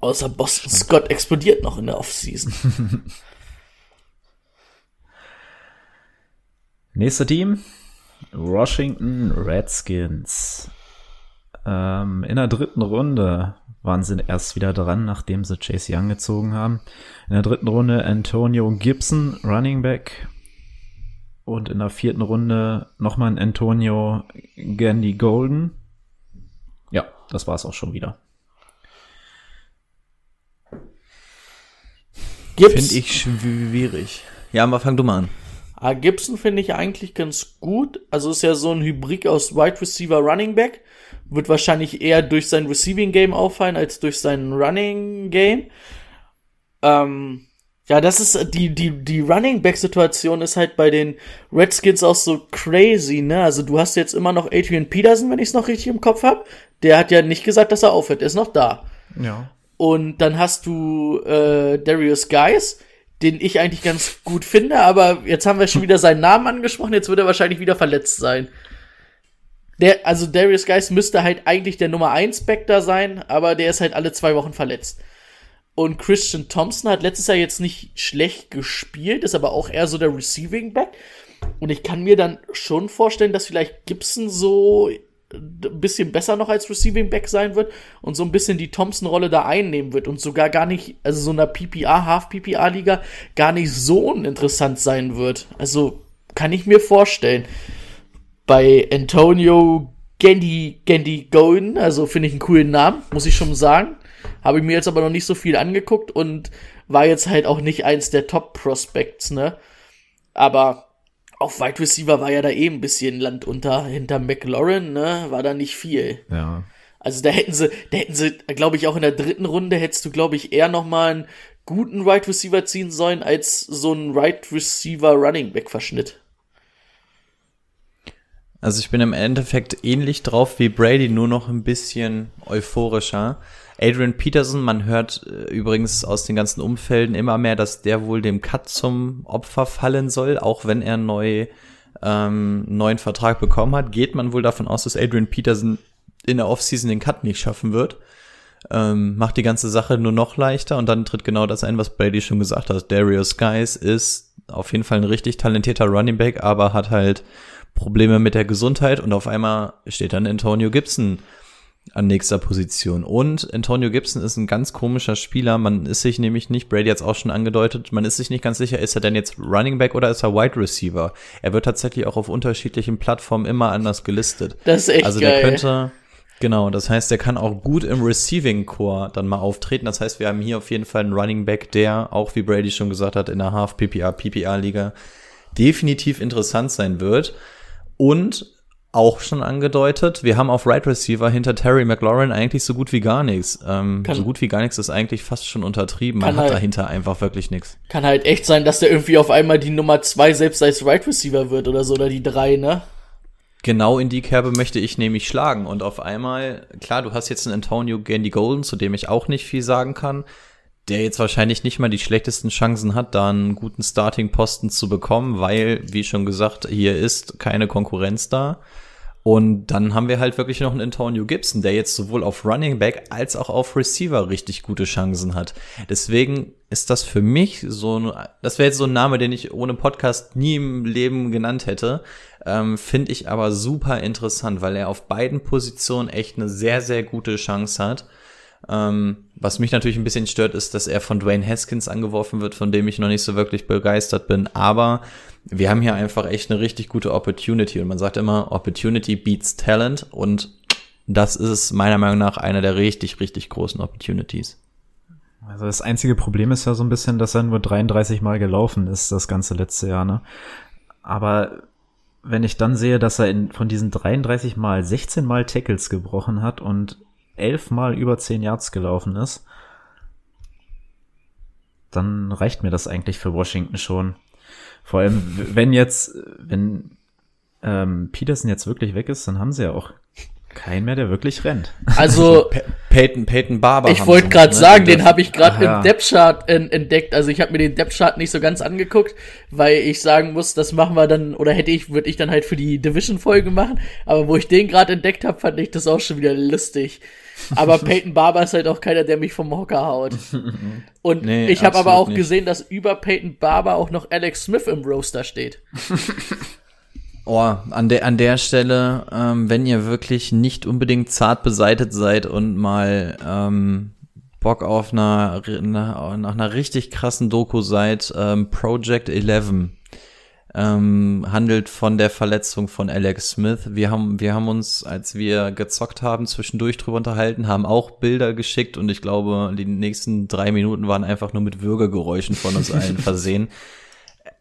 außer Boston Scott explodiert noch in der Offseason. [LAUGHS] [LAUGHS] Nächster Team, Washington Redskins. Ähm, in der dritten Runde waren sie erst wieder dran, nachdem sie Chase Young gezogen haben. In der dritten Runde Antonio Gibson, Running Back. Und in der vierten Runde nochmal ein Antonio Gandy Golden. Ja, das war's auch schon wieder. Finde ich schwierig. Ja, aber fang du mal an. Ah, Gibson finde ich eigentlich ganz gut. Also ist ja so ein Hybrid aus Wide Receiver Running Back. Wird wahrscheinlich eher durch sein Receiving Game auffallen als durch sein Running Game. Ähm, ja, das ist die, die, die Running Back Situation ist halt bei den Redskins auch so crazy, ne? Also du hast jetzt immer noch Adrian Peterson, wenn ich es noch richtig im Kopf habe. Der hat ja nicht gesagt, dass er aufhört. Er ist noch da. Ja. Und dann hast du äh, Darius Guys, den ich eigentlich ganz gut finde, aber jetzt haben wir schon wieder seinen Namen angesprochen, jetzt wird er wahrscheinlich wieder verletzt sein. Der, also Darius Guys müsste halt eigentlich der Nummer 1 Back da sein, aber der ist halt alle zwei Wochen verletzt. Und Christian Thompson hat letztes Jahr jetzt nicht schlecht gespielt, ist aber auch eher so der Receiving Back. Und ich kann mir dann schon vorstellen, dass vielleicht Gibson so ein bisschen besser noch als Receiving Back sein wird und so ein bisschen die Thompson-Rolle da einnehmen wird und sogar gar nicht, also so einer PPA, Half-PPA-Liga gar nicht so uninteressant sein wird. Also kann ich mir vorstellen. Bei Antonio Gandy, Gandy Golden, also finde ich einen coolen Namen, muss ich schon sagen. Habe ich mir jetzt aber noch nicht so viel angeguckt und war jetzt halt auch nicht eins der Top-Prospects, ne? Aber auf Wide Receiver war ja da eh ein bisschen Land unter hinter McLaurin, ne? War da nicht viel. Ja. Also da hätten sie, da hätten sie, glaube ich, auch in der dritten Runde hättest du, glaube ich, eher noch mal einen guten Right Receiver ziehen sollen als so ein Right Receiver Running Back Verschnitt. Also ich bin im Endeffekt ähnlich drauf wie Brady, nur noch ein bisschen euphorischer. Adrian Peterson, man hört äh, übrigens aus den ganzen Umfelden immer mehr, dass der wohl dem Cut zum Opfer fallen soll, auch wenn er neu, ähm, neuen Vertrag bekommen hat, geht man wohl davon aus, dass Adrian Peterson in der Offseason den Cut nicht schaffen wird. Ähm, macht die ganze Sache nur noch leichter und dann tritt genau das ein, was Brady schon gesagt hat. Darius Guys ist auf jeden Fall ein richtig talentierter Running Back, aber hat halt Probleme mit der Gesundheit und auf einmal steht dann Antonio Gibson an nächster Position. Und Antonio Gibson ist ein ganz komischer Spieler. Man ist sich nämlich nicht, Brady hat es auch schon angedeutet, man ist sich nicht ganz sicher, ist er denn jetzt Running Back oder ist er Wide Receiver? Er wird tatsächlich auch auf unterschiedlichen Plattformen immer anders gelistet. Das ist echt also geil. der könnte, genau, das heißt, der kann auch gut im Receiving Core dann mal auftreten. Das heißt, wir haben hier auf jeden Fall einen Running Back, der, auch wie Brady schon gesagt hat, in der Half PPA, PPA Liga definitiv interessant sein wird. Und auch schon angedeutet, wir haben auf Right Receiver hinter Terry McLaurin eigentlich so gut wie gar nichts. Ähm, so gut wie gar nichts ist eigentlich fast schon untertrieben. Man hat halt- dahinter einfach wirklich nichts. Kann halt echt sein, dass der irgendwie auf einmal die Nummer zwei selbst als Right Receiver wird oder so, oder die drei, ne? Genau in die Kerbe möchte ich nämlich schlagen. Und auf einmal, klar, du hast jetzt einen Antonio Gandy Golden, zu dem ich auch nicht viel sagen kann, der jetzt wahrscheinlich nicht mal die schlechtesten Chancen hat, da einen guten Starting-Posten zu bekommen, weil, wie schon gesagt, hier ist keine Konkurrenz da. Und dann haben wir halt wirklich noch einen Antonio Gibson, der jetzt sowohl auf Running Back als auch auf Receiver richtig gute Chancen hat. Deswegen ist das für mich so ein, das wäre jetzt so ein Name, den ich ohne Podcast nie im Leben genannt hätte. Ähm, Finde ich aber super interessant, weil er auf beiden Positionen echt eine sehr, sehr gute Chance hat. Ähm, was mich natürlich ein bisschen stört, ist, dass er von Dwayne Haskins angeworfen wird, von dem ich noch nicht so wirklich begeistert bin. Aber wir haben hier einfach echt eine richtig gute Opportunity. Und man sagt immer, Opportunity beats Talent. Und das ist meiner Meinung nach eine der richtig, richtig großen Opportunities. Also das einzige Problem ist ja so ein bisschen, dass er nur 33 Mal gelaufen ist, das ganze letzte Jahr, ne? Aber wenn ich dann sehe, dass er in, von diesen 33 Mal 16 Mal Tackles gebrochen hat und 11 Mal über 10 Yards gelaufen ist, dann reicht mir das eigentlich für Washington schon. Vor allem, wenn jetzt, wenn ähm, Peterson jetzt wirklich weg ist, dann haben sie ja auch keinen mehr, der wirklich rennt. Also, [LAUGHS] Peyton, Peyton Barber. ich wollte gerade ne? sagen, den habe ich gerade im Depth-Chart en- entdeckt. Also ich habe mir den Depth-Chart nicht so ganz angeguckt, weil ich sagen muss, das machen wir dann, oder hätte ich, würde ich dann halt für die Division-Folge machen. Aber wo ich den gerade entdeckt habe, fand ich das auch schon wieder lustig. Aber Peyton Barber ist halt auch keiner, der mich vom Hocker haut. [LAUGHS] Und Nee, ich habe aber auch nicht. gesehen, dass über Peyton Barber auch noch Alex Smith im Roster steht. [LAUGHS] Oh, an der, an der Stelle, ähm, wenn ihr wirklich nicht unbedingt zart beseitet seid und mal ähm, Bock auf einer, na, nach einer richtig krassen Doku seid, ähm, Project 11 ähm, handelt von der Verletzung von Alex Smith. Wir haben, wir haben uns, als wir gezockt haben, zwischendurch drüber unterhalten, haben auch Bilder geschickt und ich glaube, die nächsten drei Minuten waren einfach nur mit Würgegeräuschen von uns allen [LAUGHS] versehen.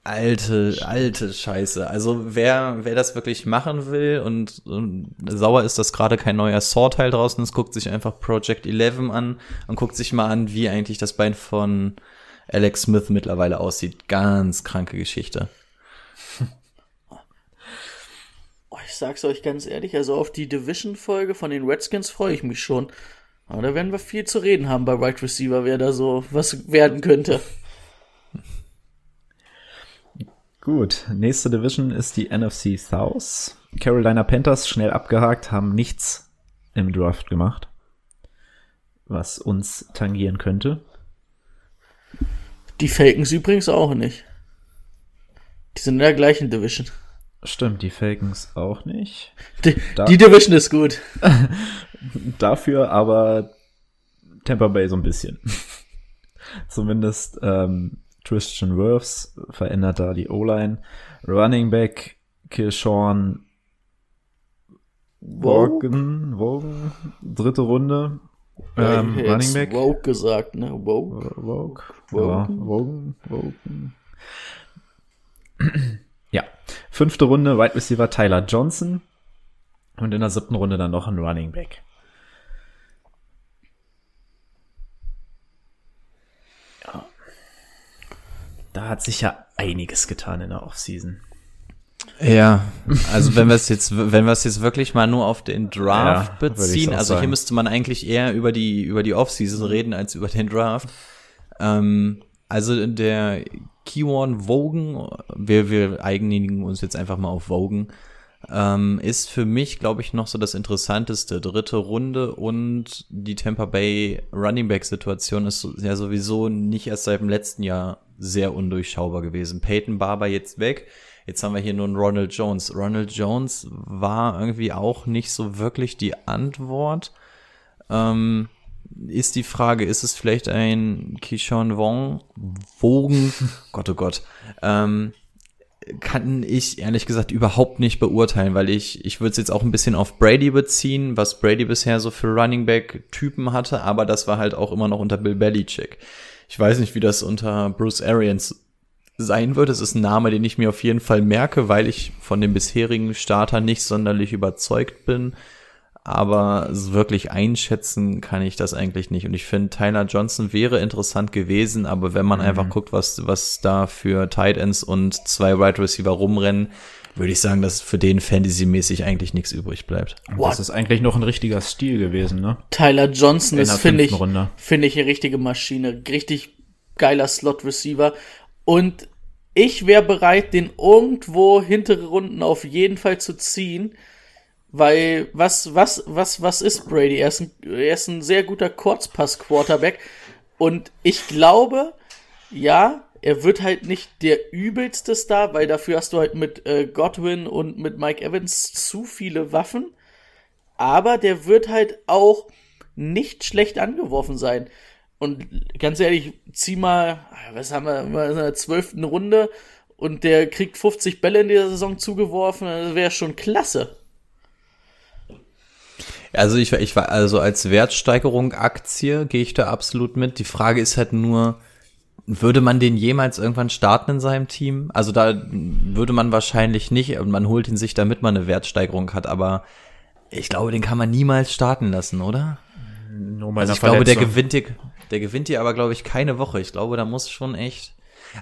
Alte, alte Scheiße. Also wer, wer das wirklich machen will und, und sauer ist, dass gerade kein neuer Saw-Teil draußen ist, guckt sich einfach Project 11 an und guckt sich mal an, wie eigentlich das Bein von Alex Smith mittlerweile aussieht. Ganz kranke Geschichte. Oh, ich sag's euch ganz ehrlich, also auf die Division-Folge von den Redskins freue ich mich schon. Aber da werden wir viel zu reden haben bei Wide Receiver, wer da so was werden könnte. Gut, nächste Division ist die NFC South. Carolina Panthers schnell abgehakt, haben nichts im Draft gemacht, was uns tangieren könnte. Die Falcons übrigens auch nicht. Die sind in der gleichen Division. Stimmt, die Falcons auch nicht. Die, Da- die Division ist gut. [LAUGHS] Dafür aber Tampa Bay so ein bisschen. [LAUGHS] Zumindest ähm, Christian Wirfs verändert da die O-Line. Running Back Kishorn Wogan, Wogan, dritte Runde. Ähm, Ich hätte Running Back. Woke gesagt, ne? Woke. Vogue. Wogan. Ja, Wogan. Wogan. Fünfte Runde, Wide Receiver Tyler Johnson. Und in der siebten Runde dann noch ein Running Back. Ja. Da hat sich ja einiges getan in der Offseason. Ja, also wenn wir es jetzt, wenn wir es jetzt wirklich mal nur auf den Draft Ja, beziehen, also hier sagen. müsste man eigentlich eher über die über die Offseason reden als über den Draft. Ähm, also der Keyword Wogan, wir wir einigen uns jetzt einfach mal auf Wogan, ähm, ist für mich, glaube ich, noch so das interessanteste. Dritte Runde und die Tampa Bay Running Back Situation ist ja sowieso nicht erst seit dem letzten Jahr sehr undurchschaubar gewesen. Peyton Barber jetzt weg. Jetzt haben wir hier nur einen Ronald Jones. Ronald Jones war irgendwie auch nicht so wirklich die Antwort. Ähm, ist die Frage, ist es vielleicht ein Keyshawn Wong, Wogen, [LAUGHS] Gott oh Gott, ähm, kann ich ehrlich gesagt überhaupt nicht beurteilen, weil ich, ich würde es jetzt auch ein bisschen auf Brady beziehen, was Brady bisher so für Running Back Typen hatte, aber das war halt auch immer noch unter Bill Belichick. Ich weiß nicht, wie das unter Bruce Arians sein wird. Es ist ein Name, den ich mir auf jeden Fall merke, weil ich von dem bisherigen Starter nicht sonderlich überzeugt bin. Aber so wirklich einschätzen kann ich das eigentlich nicht. Und ich finde, Tyler Johnson wäre interessant gewesen, aber wenn man einfach guckt, was, was da für Tight Ends und zwei Wide Receiver rumrennen, würde ich sagen, dass für den Fantasy-mäßig eigentlich nichts übrig bleibt. Boah. Das ist eigentlich noch ein richtiger Stil gewesen, ne? Tyler Johnson ist, finde ich, finde ich eine richtige Maschine. Richtig geiler Slot-Receiver. Und ich wäre bereit, den irgendwo hintere Runden auf jeden Fall zu ziehen. Weil, was, was, was, was ist Brady? Er ist ein, er ist ein sehr guter Kurzpass-Quarterback. Und ich glaube, ja, er wird halt nicht der übelste Star, weil dafür hast du halt mit äh, Godwin und mit Mike Evans zu viele Waffen. Aber der wird halt auch nicht schlecht angeworfen sein. Und ganz ehrlich, zieh mal, was haben wir, in der zwölften Runde und der kriegt 50 Bälle in dieser Saison zugeworfen, das wäre schon klasse. Also ich, ich war, also als Wertsteigerung Aktie gehe ich da absolut mit. Die Frage ist halt nur, würde man den jemals irgendwann starten in seinem Team? Also da würde man wahrscheinlich nicht und man holt ihn sich, damit man eine Wertsteigerung hat, aber ich glaube, den kann man niemals starten lassen, oder? Nur mal Also ich glaube, der Verletzung. gewinnt dir, der gewinnt dir aber, glaube ich, keine Woche. Ich glaube, da muss schon echt.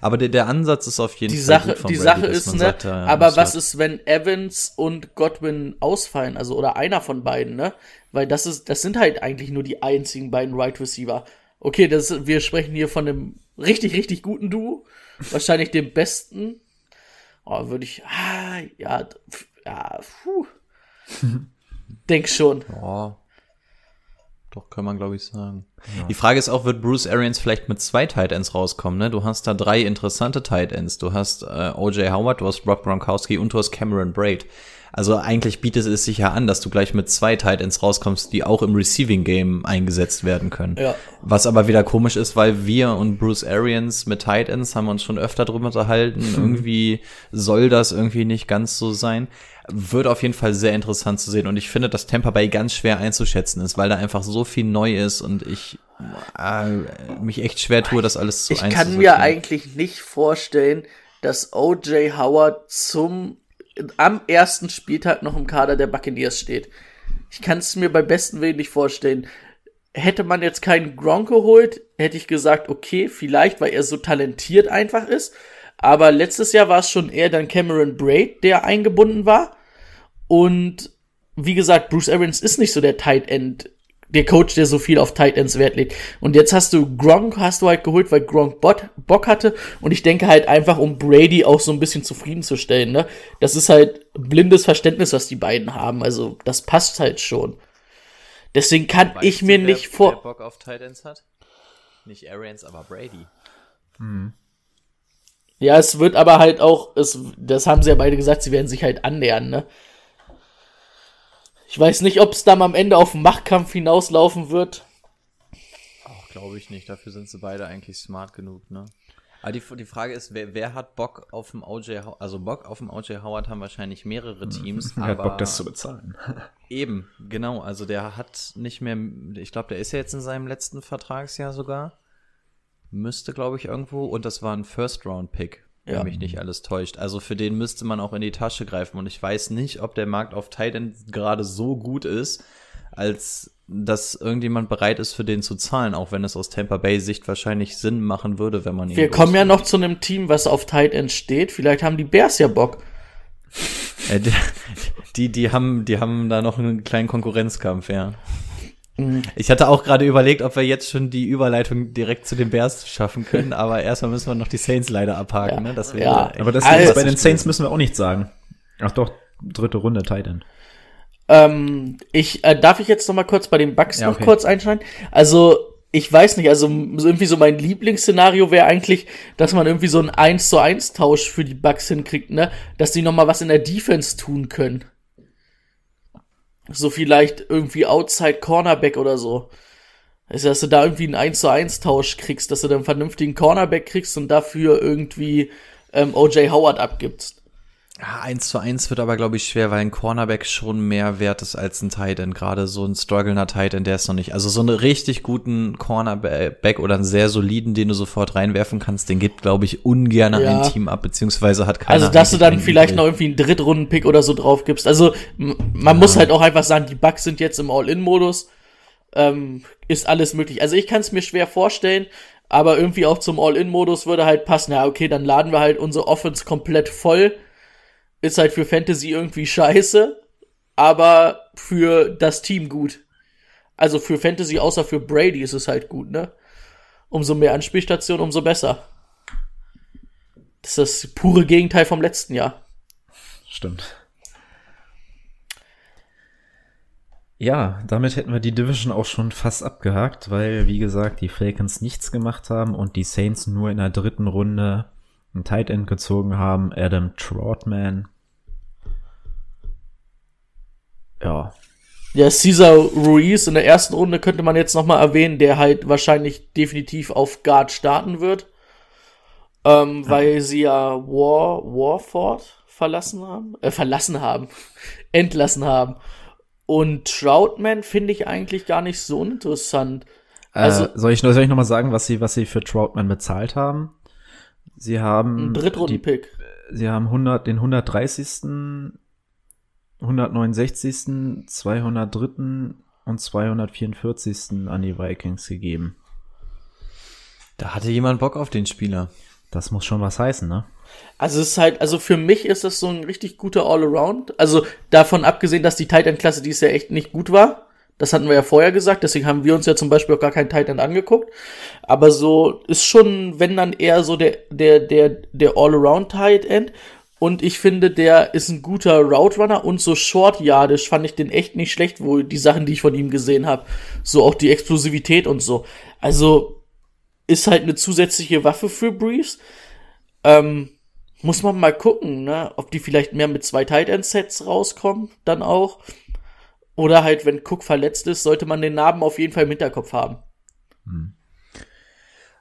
Aber der, der Ansatz ist auf jeden Die Fall Sache, gut von die Brady, Sache ist, ne, sagt, ja, aber was hat- ist, wenn Evans und Godwin ausfallen, also oder einer von beiden, ne? Weil das ist, das sind halt eigentlich nur die einzigen beiden Right Receiver. Okay, das, wir sprechen hier von einem richtig, richtig guten Duo, wahrscheinlich dem besten. Oh, würde ich, ah, ja, ja, puh. [LAUGHS] Denk schon. Ja. Doch, kann man, glaube ich, sagen. Die Frage ist auch, wird Bruce Arians vielleicht mit zwei Tight Ends rauskommen, ne? Du hast da drei interessante Tight Ends. Du hast äh, O.J. Howard, du hast Rob Gronkowski und du hast Cameron Braid. Also eigentlich bietet es sich ja an, dass du gleich mit zwei Tight Ends rauskommst, die auch im Receiving Game eingesetzt werden können. Ja. Was aber wieder komisch ist, weil wir und Bruce Arians mit Tight Ends haben uns schon öfter drüber unterhalten. irgendwie soll das irgendwie nicht ganz so sein. Wird auf jeden Fall sehr interessant zu sehen. Und ich finde, dass Tampa Bay ganz schwer einzuschätzen ist, weil da einfach so viel neu ist und ich äh, mich echt schwer tue, das alles zu Ich kann mir eigentlich nicht vorstellen, dass O.J. Howard zum am ersten Spieltag noch im Kader der Buccaneers steht. Ich kann es mir bei besten Willen nicht vorstellen. Hätte man jetzt keinen Gronk geholt, hätte ich gesagt, okay, vielleicht, weil er so talentiert einfach ist. Aber letztes Jahr war es schon eher dann Cameron Braid, der eingebunden war. Und wie gesagt, Bruce Arians ist nicht so der Tight End, der Coach, der so viel auf Tight Ends Wert legt. Und jetzt hast du Gronk, hast du halt geholt, weil Gronk Bot, Bock hatte. Und ich denke halt einfach, um Brady auch so ein bisschen zufriedenzustellen, ne? Das ist halt blindes Verständnis, was die beiden haben. Also, das passt halt schon. Deswegen kann Weißt ich mir wer- nicht Wer vor, Bock auf Tight Ends hat? Nicht Arians, aber Brady. ja, es wird aber halt auch, es, das haben sie ja beide gesagt, sie werden sich halt annähern, ne? Ich weiß nicht, ob es dann am Ende auf den Machtkampf hinauslaufen wird. Auch glaube ich nicht. Dafür sind sie beide eigentlich smart genug, ne? Aber die, die Frage ist, wer, wer hat Bock auf dem OJ Howard? Also Bock auf dem OJ Howard haben wahrscheinlich mehrere Teams. [LAUGHS] Wer aber hat Bock, das zu bezahlen? [LAUGHS] Eben, genau. Also der hat nicht mehr, ich glaube, der ist ja jetzt in seinem letzten Vertragsjahr sogar. Müsste, glaube ich, irgendwo. Und das war ein First-Round-Pick, wenn Ja. mich nicht alles täuscht. Also für den müsste man auch in die Tasche greifen. Und ich weiß nicht, ob der Markt auf Titan gerade so gut ist, als dass irgendjemand bereit ist, für den zu zahlen, auch wenn es aus Tampa Bay Sicht wahrscheinlich Sinn machen würde, wenn man ihn Wir kommen ja noch zu einem Team, was auf Tight End steht. Vielleicht haben die Bears ja Bock. Äh, die, die haben, die haben da noch einen kleinen Konkurrenzkampf, ja. Ich hatte auch gerade überlegt, ob wir jetzt schon die Überleitung direkt zu den Bears schaffen können, aber erstmal müssen wir noch die Saints leider abhaken, Ja. ne? Das wäre Ja. Aber das Also- ist bei den Saints müssen wir auch nicht sagen. Ach doch, dritte Runde Titan. Ähm, ich, äh, darf ich jetzt noch mal kurz bei den Bucks Ja, noch okay. kurz einschneiden? Also, ich weiß nicht, also so irgendwie so mein Lieblingsszenario wäre eigentlich, dass man irgendwie so einen 1 zu 1 Tausch für die Bucks hinkriegt, ne? Dass die noch mal was in der Defense tun können. So vielleicht irgendwie Outside Cornerback oder so. Also, dass du da irgendwie einen 1 zu 1 Tausch kriegst, dass du dann einen vernünftigen Cornerback kriegst und dafür irgendwie ähm, O.J. Howard abgibst. Ja, 1 zu 1 wird aber, glaube ich, schwer, weil ein Cornerback schon mehr wert ist als ein Tight End. Gerade so ein strugglender Tight End, der ist noch nicht. Also so einen richtig guten Cornerback oder einen sehr soliden, den du sofort reinwerfen kannst, den gibt, glaube ich, ungern Ja. ein Team ab, beziehungsweise hat keiner. Also, dass du dann vielleicht noch irgendwie einen Drittrunden-Pick oder so drauf gibst. Also, man muss halt auch einfach sagen, die Bugs sind jetzt im All-In-Modus. Ähm, ist alles möglich. Also, ich kann es mir schwer vorstellen, aber irgendwie auch zum All-In-Modus würde halt passen. Ja, okay, dann laden wir halt unsere Offense komplett voll. Ist halt für Fantasy irgendwie scheiße, aber für das Team gut. Also für Fantasy, außer für Brady ist es halt gut, ne? Umso mehr Anspielstation, umso besser. Das ist das pure Gegenteil vom letzten Jahr. Stimmt. Ja, damit hätten wir die Division auch schon fast abgehakt, weil, wie gesagt, die Falcons nichts gemacht haben und die Saints nur in der dritten Runde einen Tight End gezogen haben, Adam Troutman. Ja, Ja, Cesar Ruiz in der ersten Runde könnte man jetzt nochmal erwähnen, der halt wahrscheinlich definitiv auf Guard starten wird. Ähm, weil sie ja War, Warford verlassen haben, äh, verlassen haben, [LAUGHS] entlassen haben. Und Troutman finde ich eigentlich gar nicht so interessant. Also äh, soll ich, soll ich nochmal sagen, was sie, was sie für Troutman bezahlt haben? Sie haben ein die, Drittrunden-Pick. Sie haben 100, den 130., 169., 203. und 244. an die Vikings gegeben. Da hatte jemand Bock auf den Spieler. Das muss schon was heißen, ne? Also es ist halt, also für mich ist das so ein richtig guter All-Around. Also davon abgesehen, dass die Titan-Klasse dies Jahr echt nicht gut war. Das hatten wir ja vorher gesagt, deswegen haben wir uns ja zum Beispiel auch gar keinen Titan angeguckt. Aber so ist schon, wenn dann eher so der, der, der, der All-Around Tight End. Und ich finde, der ist ein guter Route Runner und so short yardisch fand ich den echt nicht schlecht, wo die Sachen, die ich von ihm gesehen habe, so auch die Explosivität und so. Also ist halt eine zusätzliche Waffe für Briefs. Ähm, muss man mal gucken, ne, ob die vielleicht mehr mit zwei Tight End Sets rauskommen, dann auch. Oder halt, wenn Cook verletzt ist, sollte man den Namen auf jeden Fall im Hinterkopf haben.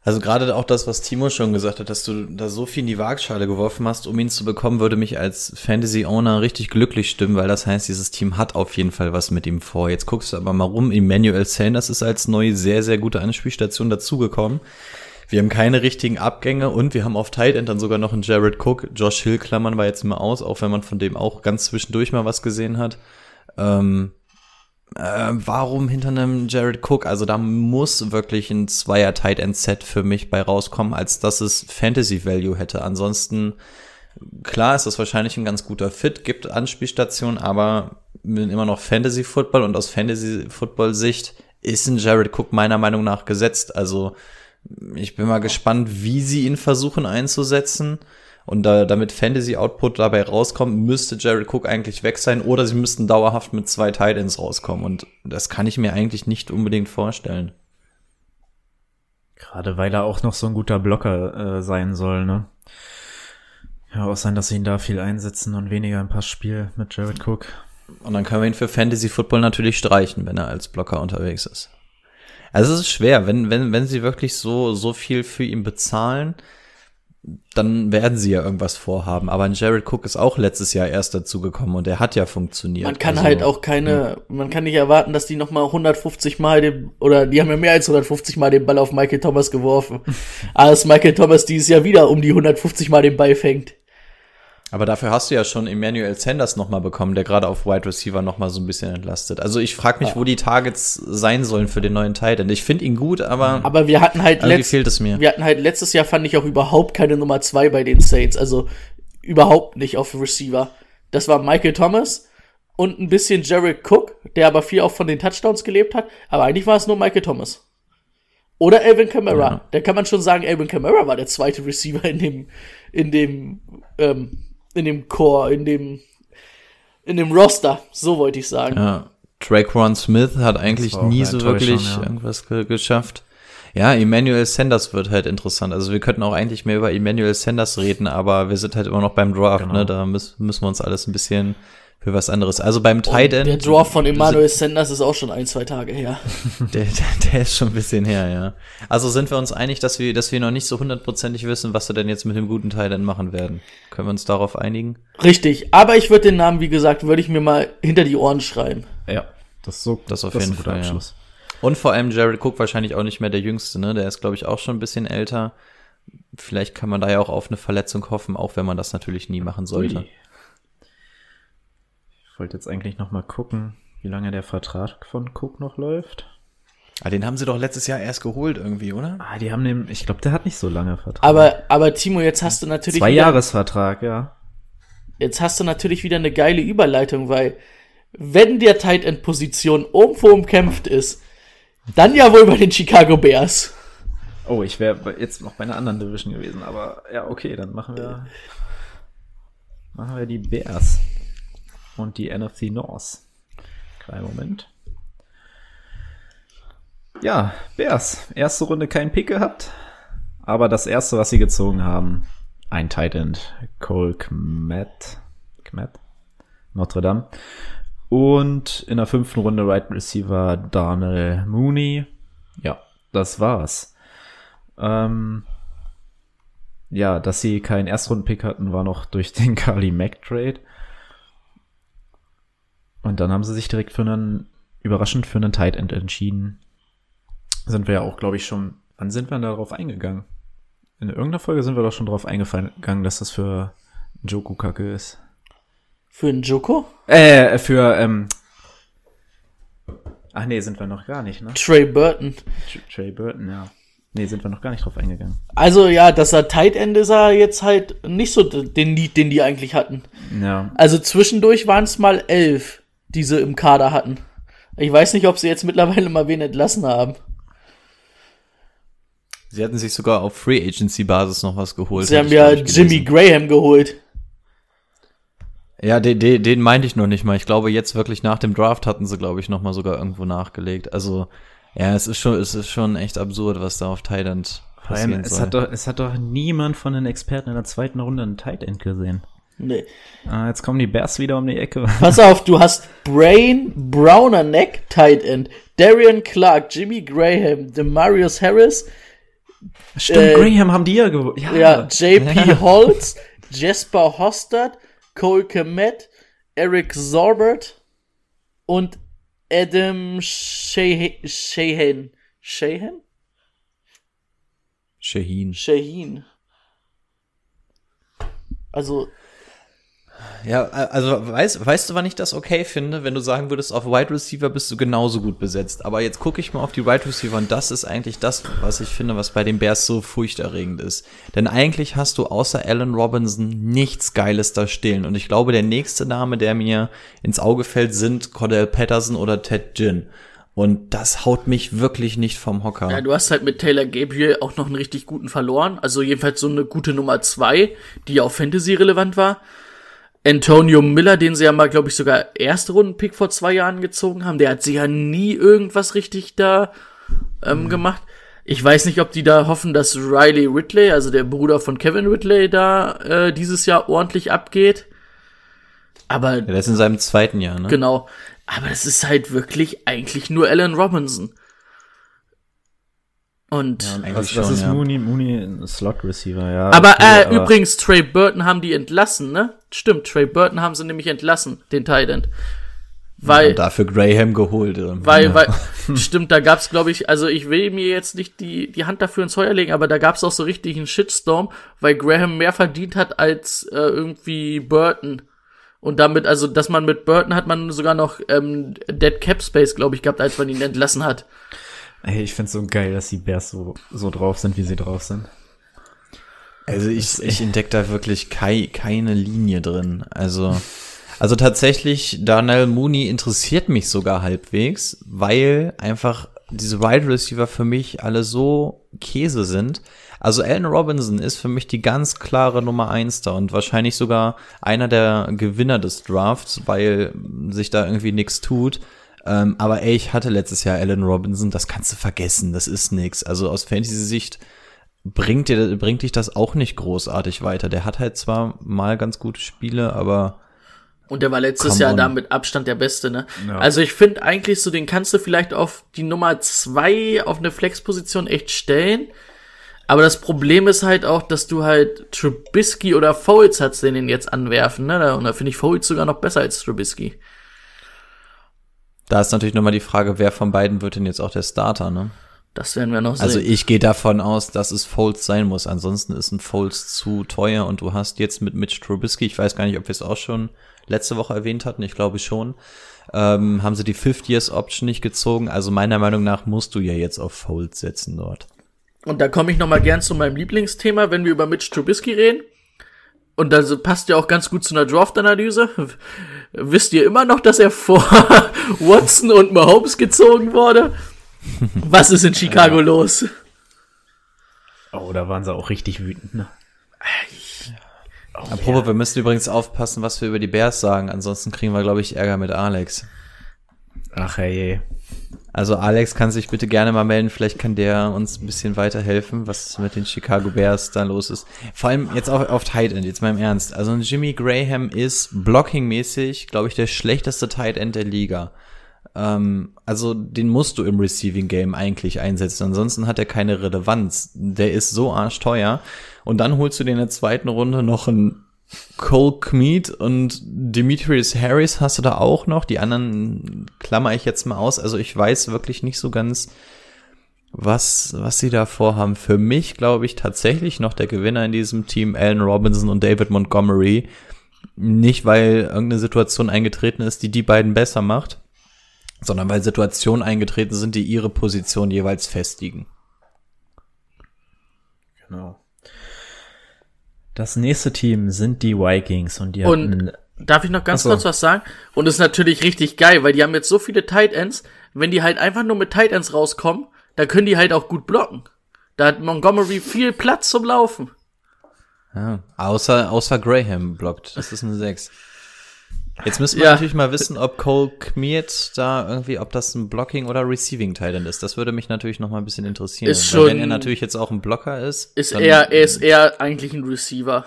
Also gerade auch das, was Timo schon gesagt hat, dass du da so viel in die Waagschale geworfen hast, um ihn zu bekommen, würde mich als Fantasy-Owner richtig glücklich stimmen, weil das heißt, dieses Team hat auf jeden Fall was mit ihm vor. Jetzt guckst du aber mal rum, Emmanuel Sanders ist als neue sehr, sehr gute Anspielstation dazugekommen. Wir haben keine richtigen Abgänge und wir haben auf Tight End dann sogar noch einen Jared Cook. Josh Hill klammern wir jetzt mal aus, auch wenn man von dem auch ganz zwischendurch mal was gesehen hat. Ähm, äh, warum hinter einem Jared Cook? Also da muss wirklich ein Zweier Tight End Set für mich bei rauskommen, als dass es Fantasy Value hätte. Ansonsten, klar ist das wahrscheinlich ein ganz guter Fit, gibt Anspielstationen, aber immer noch Fantasy Football und aus Fantasy Football Sicht ist ein Jared Cook meiner Meinung nach gesetzt. Also ich bin mal gespannt, wie sie ihn versuchen einzusetzen. Und da, damit Fantasy Output dabei rauskommt, müsste Jared Cook eigentlich weg sein oder sie müssten dauerhaft mit zwei Titans rauskommen. Und das kann ich mir eigentlich nicht unbedingt vorstellen. Gerade weil er auch noch so ein guter Blocker äh, sein soll, ne? Ja, auch sein, dass sie ihn da viel einsetzen und weniger im Passspiel mit Jared Cook. Und dann können wir ihn für Fantasy Football natürlich streichen, wenn er als Blocker unterwegs ist. Also es ist schwer, wenn, wenn, wenn sie wirklich so, so viel für ihn bezahlen, dann werden sie ja irgendwas vorhaben. Aber ein Jared Cook ist auch letztes Jahr erst dazu gekommen und er hat ja funktioniert. Man kann Also, halt auch keine, man kann nicht erwarten, dass die noch mal 150 Mal den, oder die haben ja mehr als 150 Mal den Ball auf Michael Thomas geworfen. [LAUGHS] als Michael Thomas dieses Jahr wieder um die 150 Mal den Ball fängt. Aber dafür hast du ja schon Emmanuel Sanders noch mal bekommen, der gerade auf Wide Receiver noch mal so ein bisschen entlastet. Also ich frage mich, wo die Targets sein sollen für den neuen Titan. Ich finde ihn gut, aber, Aber wir hatten halt letzt, fehlt es mir. wir hatten halt letztes Jahr fand ich auch überhaupt keine Nummer zwei bei den Saints, also überhaupt nicht auf Receiver. Das war Michael Thomas und ein bisschen Jared Cook, der aber viel auch von den Touchdowns gelebt hat, aber eigentlich war es nur Michael Thomas. Oder Alvin Kamara. Ja. Da kann man schon sagen, Alvin Kamara war der zweite Receiver in dem, in dem, ähm, in dem Core, in dem, in dem Roster. So wollte ich sagen. Ja. Traquan Smith hat eigentlich nie so wirklich ja. irgendwas ge geschafft. Ja, Emmanuel Sanders wird halt interessant. Also wir könnten auch eigentlich mehr über Emmanuel Sanders reden, aber wir sind halt immer noch beim Draft, Genau. ne? Da müssen, müssen wir uns alles ein bisschen für was anderes. Also beim Tight End. Der Draw von Emmanuel Sanders ist auch schon ein, zwei Tage her. [LAUGHS] Der, der, der ist schon ein bisschen her, ja. Also sind wir uns einig, dass wir, dass wir noch nicht so hundertprozentig wissen, was wir denn jetzt mit dem guten Tight End machen werden. Können wir uns darauf einigen? Richtig, aber ich würde den Namen, wie gesagt, würde ich mir mal hinter die Ohren schreiben. Ja, das ist so. Das auf ist jeden ein guter Fall, ja. Abschluss. Und vor allem Jared Cook wahrscheinlich auch nicht mehr der Jüngste, ne? Der ist, glaube ich, auch schon ein bisschen älter. Vielleicht kann man da ja auch auf eine Verletzung hoffen, auch wenn man das natürlich nie machen sollte. Ui. Ich wollte jetzt eigentlich noch mal gucken, wie lange der Vertrag von Cook noch läuft. Ah, den haben sie doch letztes Jahr erst geholt irgendwie, oder? Ah, die haben den, ich glaube, der hat nicht so lange Vertrag. Aber, aber Timo, jetzt hast du natürlich Zwei wieder, Jahresvertrag, ja. jetzt hast du natürlich wieder eine geile Überleitung, weil wenn der Tight End Position irgendwo umkämpft ist, dann ja wohl bei den Chicago Bears. Oh, ich wäre jetzt noch bei einer anderen Division gewesen, aber ja, okay, dann machen wir, machen wir die Bears und die NFC North. Kleinen Moment. Ja, Bears. Erste Runde kein Pick gehabt, aber das erste, was sie gezogen haben, ein Tight End, Cole Kmet, Kmet, Notre Dame. Und in der fünften Runde Right Receiver Darnell Mooney. Ja, das war's. Ähm, ja, dass sie keinen Erstrunden-Pick hatten, war noch [LAUGHS] durch den Carly Mack Trade. Und dann haben sie sich direkt für einen, überraschend für einen Tight End entschieden. Sind wir ja auch, glaube ich, schon, wann sind wir darauf eingegangen? In irgendeiner Folge sind wir doch schon darauf eingegangen, dass das für Joku Kacke ist. Für einen Joko? Äh, für, ähm, ach nee, sind wir noch gar nicht, ne? Trey Burton. Tr- Trey Burton, ja. Nee, sind wir noch gar nicht drauf eingegangen. Also ja, dass er Tight End ist er jetzt halt nicht so den Need, den die eigentlich hatten. Ja. Also zwischendurch waren es mal elf, die sie im Kader hatten. Ich weiß nicht, ob sie jetzt mittlerweile mal wen entlassen haben. Sie hatten sich sogar auf Free Agency Basis noch was geholt. Sie haben ja Jimmy gelesen. Graham geholt. Ja, den, den, den meinte ich noch nicht mal. Ich glaube, jetzt wirklich nach dem Draft hatten sie, glaube ich, noch mal sogar irgendwo nachgelegt. Also, ja, es ist schon, es ist schon echt absurd, was da auf Thailand passieren es soll. hat, doch, es hat doch niemand von den Experten in der zweiten Runde einen Tight End gesehen. Nee. Ah, jetzt kommen die Bears wieder um die Ecke. [LAUGHS] Pass auf, du hast Brain, Browner Neck, Tight End, Darian Clark, Jimmy Graham, Demarius Harris, Stimmt, Äh, Graham haben die ja gewonnen. Ja, ja, JP [LAUGHS] Holtz, Jesper Hostad, Cole Komet, Eric Zorbert und Adam. Shahan? Shahan? Shaheen. Shaheen. Also, Ja, also weißt, weißt du, wann ich das okay finde, wenn du sagen würdest, auf Wide Receiver bist du genauso gut besetzt. Aber jetzt gucke ich mal auf die Wide Receiver und das ist eigentlich das, was ich finde, was bei den Bears so furchterregend ist. Denn eigentlich hast du außer Allen Robinson nichts Geiles da stehen. Und ich glaube, der nächste Name, der mir ins Auge fällt, sind Cordell Patterson oder Ted Ginn. Und das haut mich wirklich nicht vom Hocker. ja, du hast halt mit Taylor Gabriel auch noch einen richtig guten verloren. Also jedenfalls so eine gute Nummer zwei, die ja auch Fantasy relevant war. Antonio Miller, den sie ja mal, glaube ich, sogar erste Runden-Pick vor zwei Jahren gezogen haben, der hat sie ja nie irgendwas richtig da ähm, gemacht. Ich weiß nicht, ob die da hoffen, dass Riley Ridley, also der Bruder von Kevin Ridley, da äh, dieses Jahr ordentlich abgeht. Aber Ja, der ist in seinem zweiten Jahr, ne? Genau. Aber das ist halt wirklich eigentlich nur Alan Robinson. Und Eigentlich Was, schon, was ist ja. Mooney? Mooney, ein Slot Receiver, ja. aber okay, äh, übrigens, Trey Burton haben die entlassen, ne? Stimmt, Trey Burton haben sie nämlich entlassen, den Tight End. Weil, Und dafür Graham geholt. ähm. weil, weil, [LAUGHS] stimmt, da gab's, glaube ich, also ich will mir jetzt nicht die, die Hand dafür ins Feuer legen, aber da gab's auch so richtig einen Shitstorm, weil Graham mehr verdient hat als äh, irgendwie Burton. Und damit, also, dass man mit Burton hat man sogar noch ähm, Dead Cap Space, glaube ich, gehabt, als man ihn entlassen hat. Ey, ich find's so geil, dass die Bears so, so drauf sind, wie sie drauf sind. Also ich, ich entdecke da wirklich kei, keine Linie drin. Also, also tatsächlich, Darnell Mooney interessiert mich sogar halbwegs, weil einfach diese Wide Receiver für mich alle so Käse sind. Also Allen Robinson ist für mich die ganz klare Nummer eins da und wahrscheinlich sogar einer der Gewinner des Drafts, weil sich da irgendwie nichts tut. Ähm, aber ey, ich hatte letztes Jahr Allen Robinson, das kannst du vergessen, das ist nix. Also aus Fantasy-Sicht bringt, dir, bringt dich das auch nicht großartig weiter. Der hat halt zwar mal ganz gute Spiele, aber Und der war letztes Jahr on. da mit Abstand der Beste, ne? Ja. Also ich finde eigentlich so, den kannst du vielleicht auf die Nummer zwei auf eine Flexposition echt stellen. Aber das Problem ist halt auch, dass du halt Trubisky oder Foles hast, den den jetzt anwerfen, ne? Und da finde ich Foles sogar noch besser als Trubisky. Da ist natürlich nochmal die Frage, wer von beiden wird denn jetzt auch der Starter, ne? Das werden wir noch sehen. Also ich gehe davon aus, dass es Foles sein muss. Ansonsten ist ein Foles zu teuer und du hast jetzt mit Mitch Trubisky, ich weiß gar nicht, ob wir es auch schon letzte Woche erwähnt hatten, ich glaube schon, ähm, haben sie die Fifth Years Option nicht gezogen. Also meiner Meinung nach musst du ja jetzt auf Foles setzen dort. Und da komme ich noch mal gern zu meinem Lieblingsthema, wenn wir über Mitch Trubisky reden. Und das passt ja auch ganz gut zu einer Draft-Analyse. [LAUGHS] Wisst ihr immer noch, dass er vor [LAUGHS] Watson und Mahomes gezogen wurde? [LAUGHS] Was ist in Chicago los? Oh, da waren sie auch richtig wütend, ne? Apropos, wir müssen übrigens aufpassen, was wir über die Bears sagen. Ansonsten kriegen wir, glaube ich, Ärger mit Alex. Ach hey, Also Alex kann sich bitte gerne mal melden. Vielleicht kann der uns ein bisschen weiterhelfen, was mit den Chicago Bears da los ist. Vor allem jetzt auf, auf Tight End, jetzt mal im Ernst. Also ein Jimmy Graham ist blockingmäßig, glaube ich, der schlechteste Tight End der Liga. Ähm, also den musst du im Receiving Game eigentlich einsetzen. Ansonsten hat er keine Relevanz. Der ist so arschteuer. Und dann holst du dir in der zweiten Runde noch einen Cole Kmeet und Demetrius Harris hast du da auch noch. Die anderen klammer ich jetzt mal aus. Also ich weiß wirklich nicht so ganz, was, was sie da vorhaben. Für mich glaube ich tatsächlich noch der Gewinner in diesem Team, Allen Robinson und David Montgomery. Nicht, weil irgendeine Situation eingetreten ist, die die beiden besser macht, sondern weil Situationen eingetreten sind, die ihre Position jeweils festigen. Genau. Das nächste Team sind die Vikings und die Und- hatten Darf ich noch ganz so. kurz was sagen? Und das ist natürlich richtig geil, weil die haben jetzt so viele Tight Ends. Wenn die halt einfach nur mit Tight Ends rauskommen, dann können die halt auch gut blocken. Da hat Montgomery viel Platz zum Laufen. Ja, außer, außer Graham blockt. Das ist eine 6. Jetzt müssen wir Ja. natürlich mal wissen, ob Cole Kmiert da irgendwie, ob das ein Blocking oder Receiving Titan ist. Das würde mich natürlich noch mal ein bisschen interessieren. Ist schon- wenn er natürlich jetzt auch ein Blocker ist. Ist er, er ist eher eigentlich ein Receiver.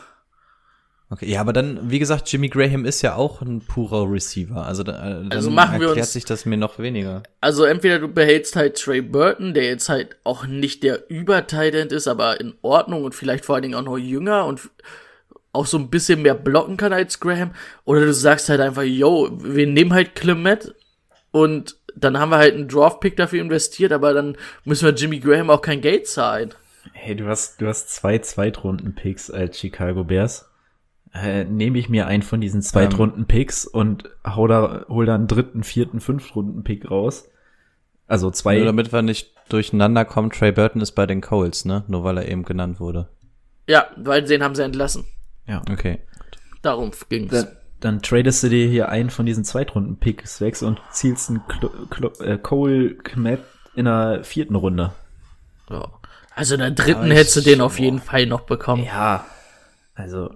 Okay, ja, aber dann, wie gesagt, Jimmy Graham ist ja auch ein purer Receiver. Also, äh, dann Also machen wir erklärt uns- sich das mir noch weniger. Also entweder du behältst halt Trey Burton, der jetzt halt auch nicht der über Tight End ist, aber in Ordnung und vielleicht vor allen Dingen auch noch jünger und auch so ein bisschen mehr blocken kann als Graham. Oder du sagst halt einfach, yo, wir nehmen halt Clement und dann haben wir halt einen Draft-Pick dafür investiert, aber dann müssen wir Jimmy Graham auch kein Geld zahlen. Hey, du hast, du hast zwei Zweitrunden-Picks als Chicago Bears. Äh, Nehme ich mir einen von diesen Zweitrunden-Picks und hau da, hol da einen dritten, vierten, Fünftrunden-Pick raus. Also zwei. Nur damit wir nicht durcheinander kommen, Trey Burton ist bei den Coles, ne? Nur weil er eben genannt wurde. Ja, weil den haben sie entlassen. Ja. Okay. Darum ging's. Dann, dann tradest du dir hier einen von diesen Zweitrunden-Picks weg und zielst einen Klo Klo äh, Cole Kmet in der vierten Runde. Ja. Also in der dritten ich- hättest du den auf jeden Fall noch bekommen. Ja. Also,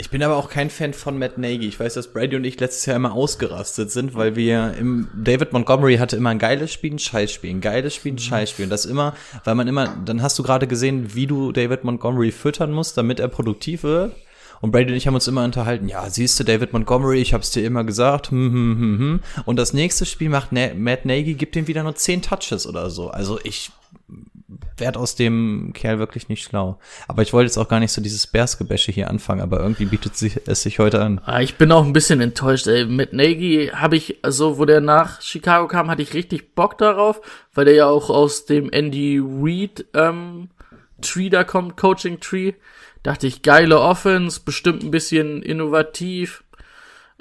Ich bin aber auch kein Fan von Matt Nagy. Ich weiß, dass Brady und ich letztes Jahr immer ausgerastet sind, weil wir im David Montgomery hatte immer ein geiles Spiel, ein Scheißspiel, ein geiles Spiel, ein Scheißspiel. Und das immer, weil man immer, dann hast du gerade gesehen, wie du David Montgomery füttern musst, damit er produktiv wird. Und Brady und ich haben uns immer unterhalten, ja, siehst du, David Montgomery, ich hab's dir immer gesagt, hm, hm, hm, hm. Und das nächste Spiel macht Na Matt Nagy, gibt ihm wieder nur zehn Touches oder so. Also ich werd aus dem Kerl wirklich nicht schlau. Aber ich wollte jetzt auch gar nicht so dieses Bears-Gebäsche hier anfangen, aber irgendwie bietet es sich heute an. Ah, Ich bin auch ein bisschen enttäuscht. Ey. Mit Nagy habe ich, also wo der nach Chicago kam, hatte ich richtig Bock darauf, weil der ja auch aus dem Andy Reid ähm, Tree da kommt, Coaching Tree. Dachte ich, geile Offense, bestimmt ein bisschen innovativ.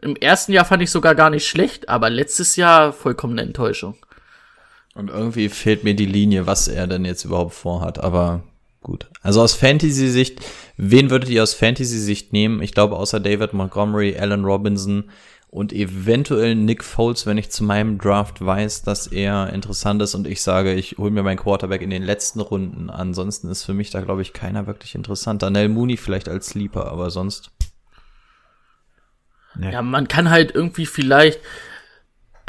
Im ersten Jahr fand ich sogar gar nicht schlecht, aber letztes Jahr vollkommene Enttäuschung. Und irgendwie fehlt mir die Linie, was er denn jetzt überhaupt vorhat, aber gut. Also aus Fantasy-Sicht, wen würdet ihr aus Fantasy-Sicht nehmen? Ich glaube, außer David Montgomery, Allen Robinson und eventuell Nick Foles, wenn ich zu meinem Draft weiß, dass er interessant ist und ich sage, ich hole mir meinen Quarterback in den letzten Runden. Ansonsten ist für mich da, glaube ich, keiner wirklich interessant. Daniel Mooney vielleicht als Sleeper, aber sonst. Ja, man kann halt irgendwie vielleicht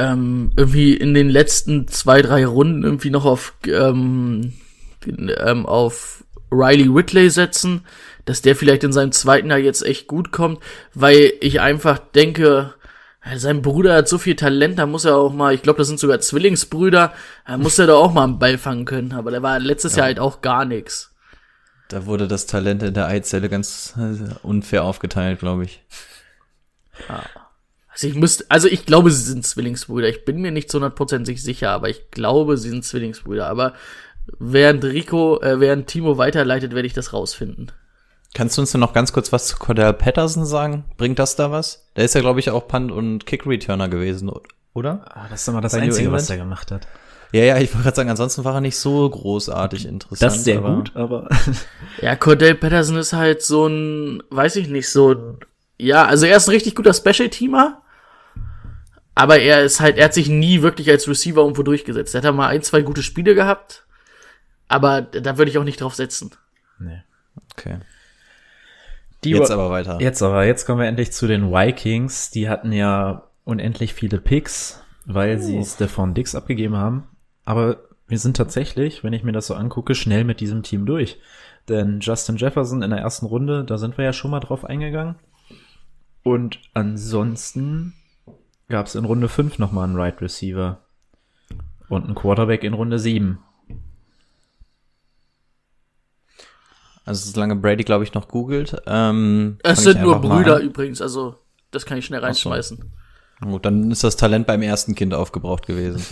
ähm, irgendwie in den letzten zwei, drei Runden irgendwie noch auf, ähm, ähm, auf Riley Whitley setzen, dass der vielleicht in seinem zweiten Jahr jetzt echt gut kommt, weil ich einfach denke, ja, sein Bruder hat so viel Talent, da muss er auch mal, ich glaube, das sind sogar Zwillingsbrüder, da muss er doch auch mal einen Ball fangen können, aber der war letztes Jahr halt auch gar nix. Da wurde das Talent in der Eizelle ganz äh, unfair aufgeteilt, glaube ich. Also ich müsste, also ich glaube, sie sind Zwillingsbrüder. Ich bin mir nicht zu hundertprozentig sicher, aber ich glaube, sie sind Zwillingsbrüder. Aber während Rico, äh, während Timo weiterleitet, werde ich das rausfinden. Kannst du uns denn noch ganz kurz was zu Cordell Patterson sagen? Bringt das da was? Der ist ja, glaube ich, auch Punt- und Kick-Returner gewesen, oder? ah, das ist immer das Bei Einzige, was England? er gemacht hat. Ja, ja, ich wollte gerade sagen, ansonsten war er nicht so großartig interessant. Das ist sehr aber- gut, aber [LAUGHS] Ja, Cordell Patterson ist halt so ein, weiß ich nicht, so ein, ja, also er ist ein richtig guter Special-Teamer. Aber er ist halt, er hat sich nie wirklich als Receiver irgendwo durchgesetzt. Er hat da mal ein, zwei gute Spiele gehabt. Aber da würde ich auch nicht drauf setzen. nee. Okay. Die Jetzt aber weiter. Jetzt aber, jetzt kommen wir endlich zu den Vikings. Die hatten ja unendlich viele Picks, weil Oh. sie Stefan Dix abgegeben haben. Aber wir sind tatsächlich, wenn ich mir das so angucke, schnell mit diesem Team durch. Denn Justin Jefferson in der ersten Runde, da sind wir ja schon mal drauf eingegangen. Und ansonsten gab es in Runde 5 nochmal einen Right Receiver. Und einen Quarterback in Runde 7. Also solange Brady, glaube ich, noch googelt. Ähm, Es sind nur mal Brüder übrigens, also das kann ich schnell reinschmeißen. Gut, dann ist das Talent beim ersten Kind aufgebraucht gewesen.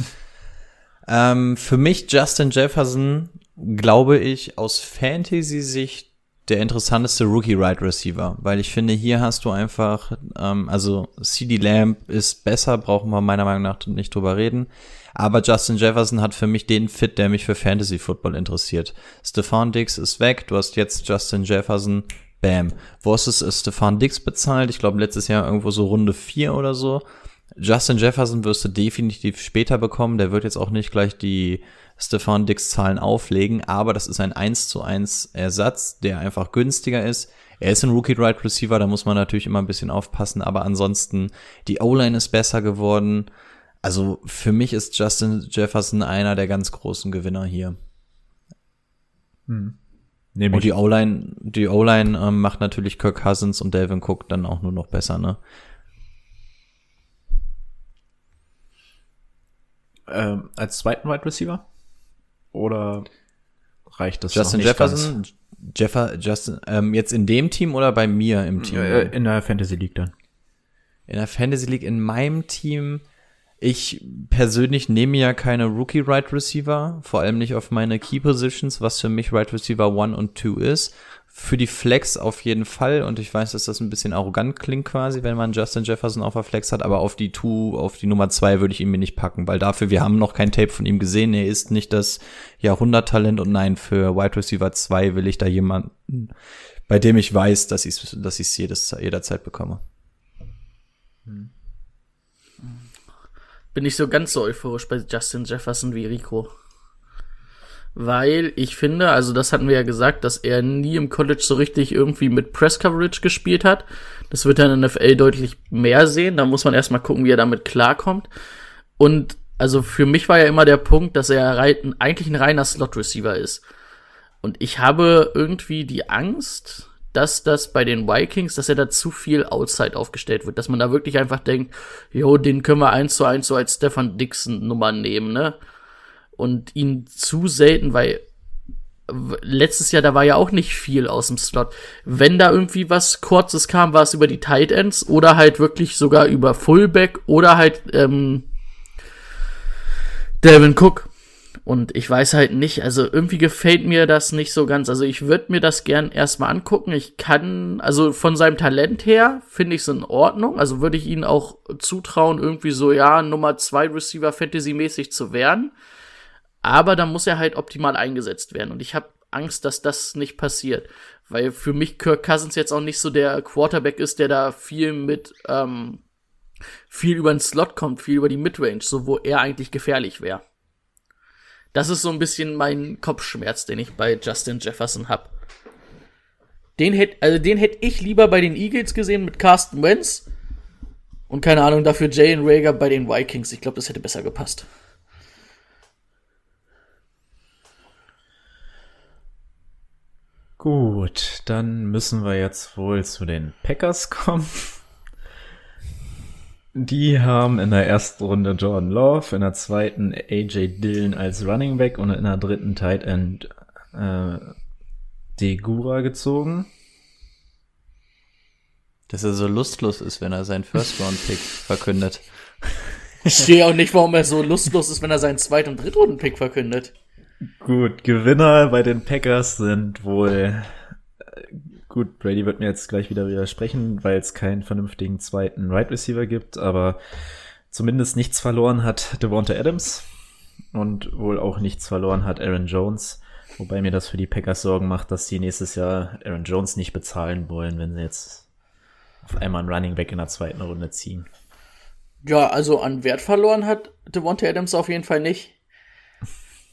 [LAUGHS] ähm, für mich Justin Jefferson, glaube ich, aus Fantasy-Sicht der interessanteste Rookie-Right Receiver, weil ich finde, hier hast du einfach, ähm, also CD Lamb ist besser, brauchen wir meiner Meinung nach nicht drüber reden, Aber Justin Jefferson hat für mich den Fit, der mich für Fantasy Football interessiert. Stefan Dix ist weg, du hast jetzt Justin Jefferson, bam. Wo ist es Stefan Dix bezahlt? Ich glaube letztes Jahr irgendwo so Runde 4 oder so. Justin Jefferson wirst du definitiv später bekommen. Der wird jetzt auch nicht gleich die Stefan Dix Zahlen auflegen, aber das ist ein 1 zu 1 Ersatz, der einfach günstiger ist. Er ist ein Rookie Right Receiver, da muss man natürlich immer ein bisschen aufpassen, aber ansonsten die O-Line ist besser geworden. Also für mich ist Justin Jefferson einer der ganz großen Gewinner hier. Hm. Und die O-Line, die O-Line ähm, macht natürlich Kirk Cousins und Delvin Cook dann auch nur noch besser, ne? Ähm, als zweiten Wide Receiver? Oder reicht das Justin noch nicht Jefferson, ganz? Jeffer, Justin, ähm, jetzt in dem Team oder bei mir im Team? Äh, in der Fantasy League dann. In der Fantasy League in meinem Team. Ich persönlich nehme ja keine Rookie Right Receiver, vor allem nicht auf meine Key Positions, was für mich Right Receiver 1 und 2 ist. Für die Flex auf jeden Fall. Und ich weiß, dass das ein bisschen arrogant klingt quasi, wenn man Justin Jefferson auf der Flex hat, aber auf die 2, auf die Nummer 2 würde ich ihn mir nicht packen, weil dafür, wir haben noch kein Tape von ihm gesehen, er ist nicht das Jahrhunderttalent. Und nein, für Wide Receiver 2 will ich da jemanden, bei dem ich weiß, dass ich es dass ich's jedes, jederzeit bekomme. bin ich so ganz so euphorisch bei Justin Jefferson wie Rico. Weil ich finde, also das hatten wir ja gesagt, dass er nie im College so richtig irgendwie mit Press Coverage gespielt hat. Das wird er in der NFL deutlich mehr sehen. Da muss man erstmal gucken, wie er damit klarkommt. Und also für mich war ja immer der Punkt, dass er eigentlich ein reiner Slot Receiver ist. Und ich habe irgendwie die Angst, dass das bei den Vikings, dass er da zu viel Outside aufgestellt wird, dass man da wirklich einfach denkt, jo, den können wir eins zu eins so als Stefan Dixon Nummer nehmen, ne? Und ihn zu selten, weil letztes Jahr, da war ja auch nicht viel aus dem Slot. Wenn da irgendwie was Kurzes kam, war es über die Tight Ends oder halt wirklich sogar über Fullback oder halt ähm, Delvin Cook. Und ich weiß halt nicht, also irgendwie gefällt mir das nicht so ganz. Also ich würde mir das gern erstmal angucken. Ich kann, also von seinem Talent her finde ich es in Ordnung. Also würde ich ihn auch zutrauen, irgendwie so, ja, Nummer zwei Receiver Fantasy-mäßig zu werden. Aber da muss er halt optimal eingesetzt werden. Und ich habe Angst, dass das nicht passiert. Weil für mich Kirk Cousins jetzt auch nicht so der Quarterback ist, der da viel mit, ähm, viel über den Slot kommt, viel über die Midrange, so wo er eigentlich gefährlich wäre. Das ist so ein bisschen mein Kopfschmerz, den ich bei Justin Jefferson hab. Den hätte, also den hätte ich lieber bei den Eagles gesehen mit Carsten Wentz und keine Ahnung dafür Jalen Rager bei den Vikings. Ich glaube, das hätte besser gepasst. Gut, dann müssen wir jetzt wohl zu den Packers kommen. Die haben in der ersten Runde Jordan Love, in der zweiten AJ Dillon als Running Back und in der dritten Tight End äh, Degura gezogen. Dass er so lustlos ist, wenn er seinen First-Round-Pick [LAUGHS] verkündet. Ich sehe auch nicht, warum er so lustlos ist, wenn er seinen Zweit- und Drittrunden-Pick verkündet. Gut, Gewinner bei den Packers sind wohl. äh, Gut, Brady wird mir jetzt gleich wieder widersprechen, weil es keinen vernünftigen zweiten Right Receiver gibt, aber zumindest nichts verloren hat Devonta Adams und wohl auch nichts verloren hat Aaron Jones, wobei mir das für die Packers Sorgen macht, dass sie nächstes Jahr Aaron Jones nicht bezahlen wollen, wenn sie jetzt auf einmal einen Running Back in der zweiten Runde ziehen. Ja, also an Wert verloren hat Devonta Adams auf jeden Fall nicht.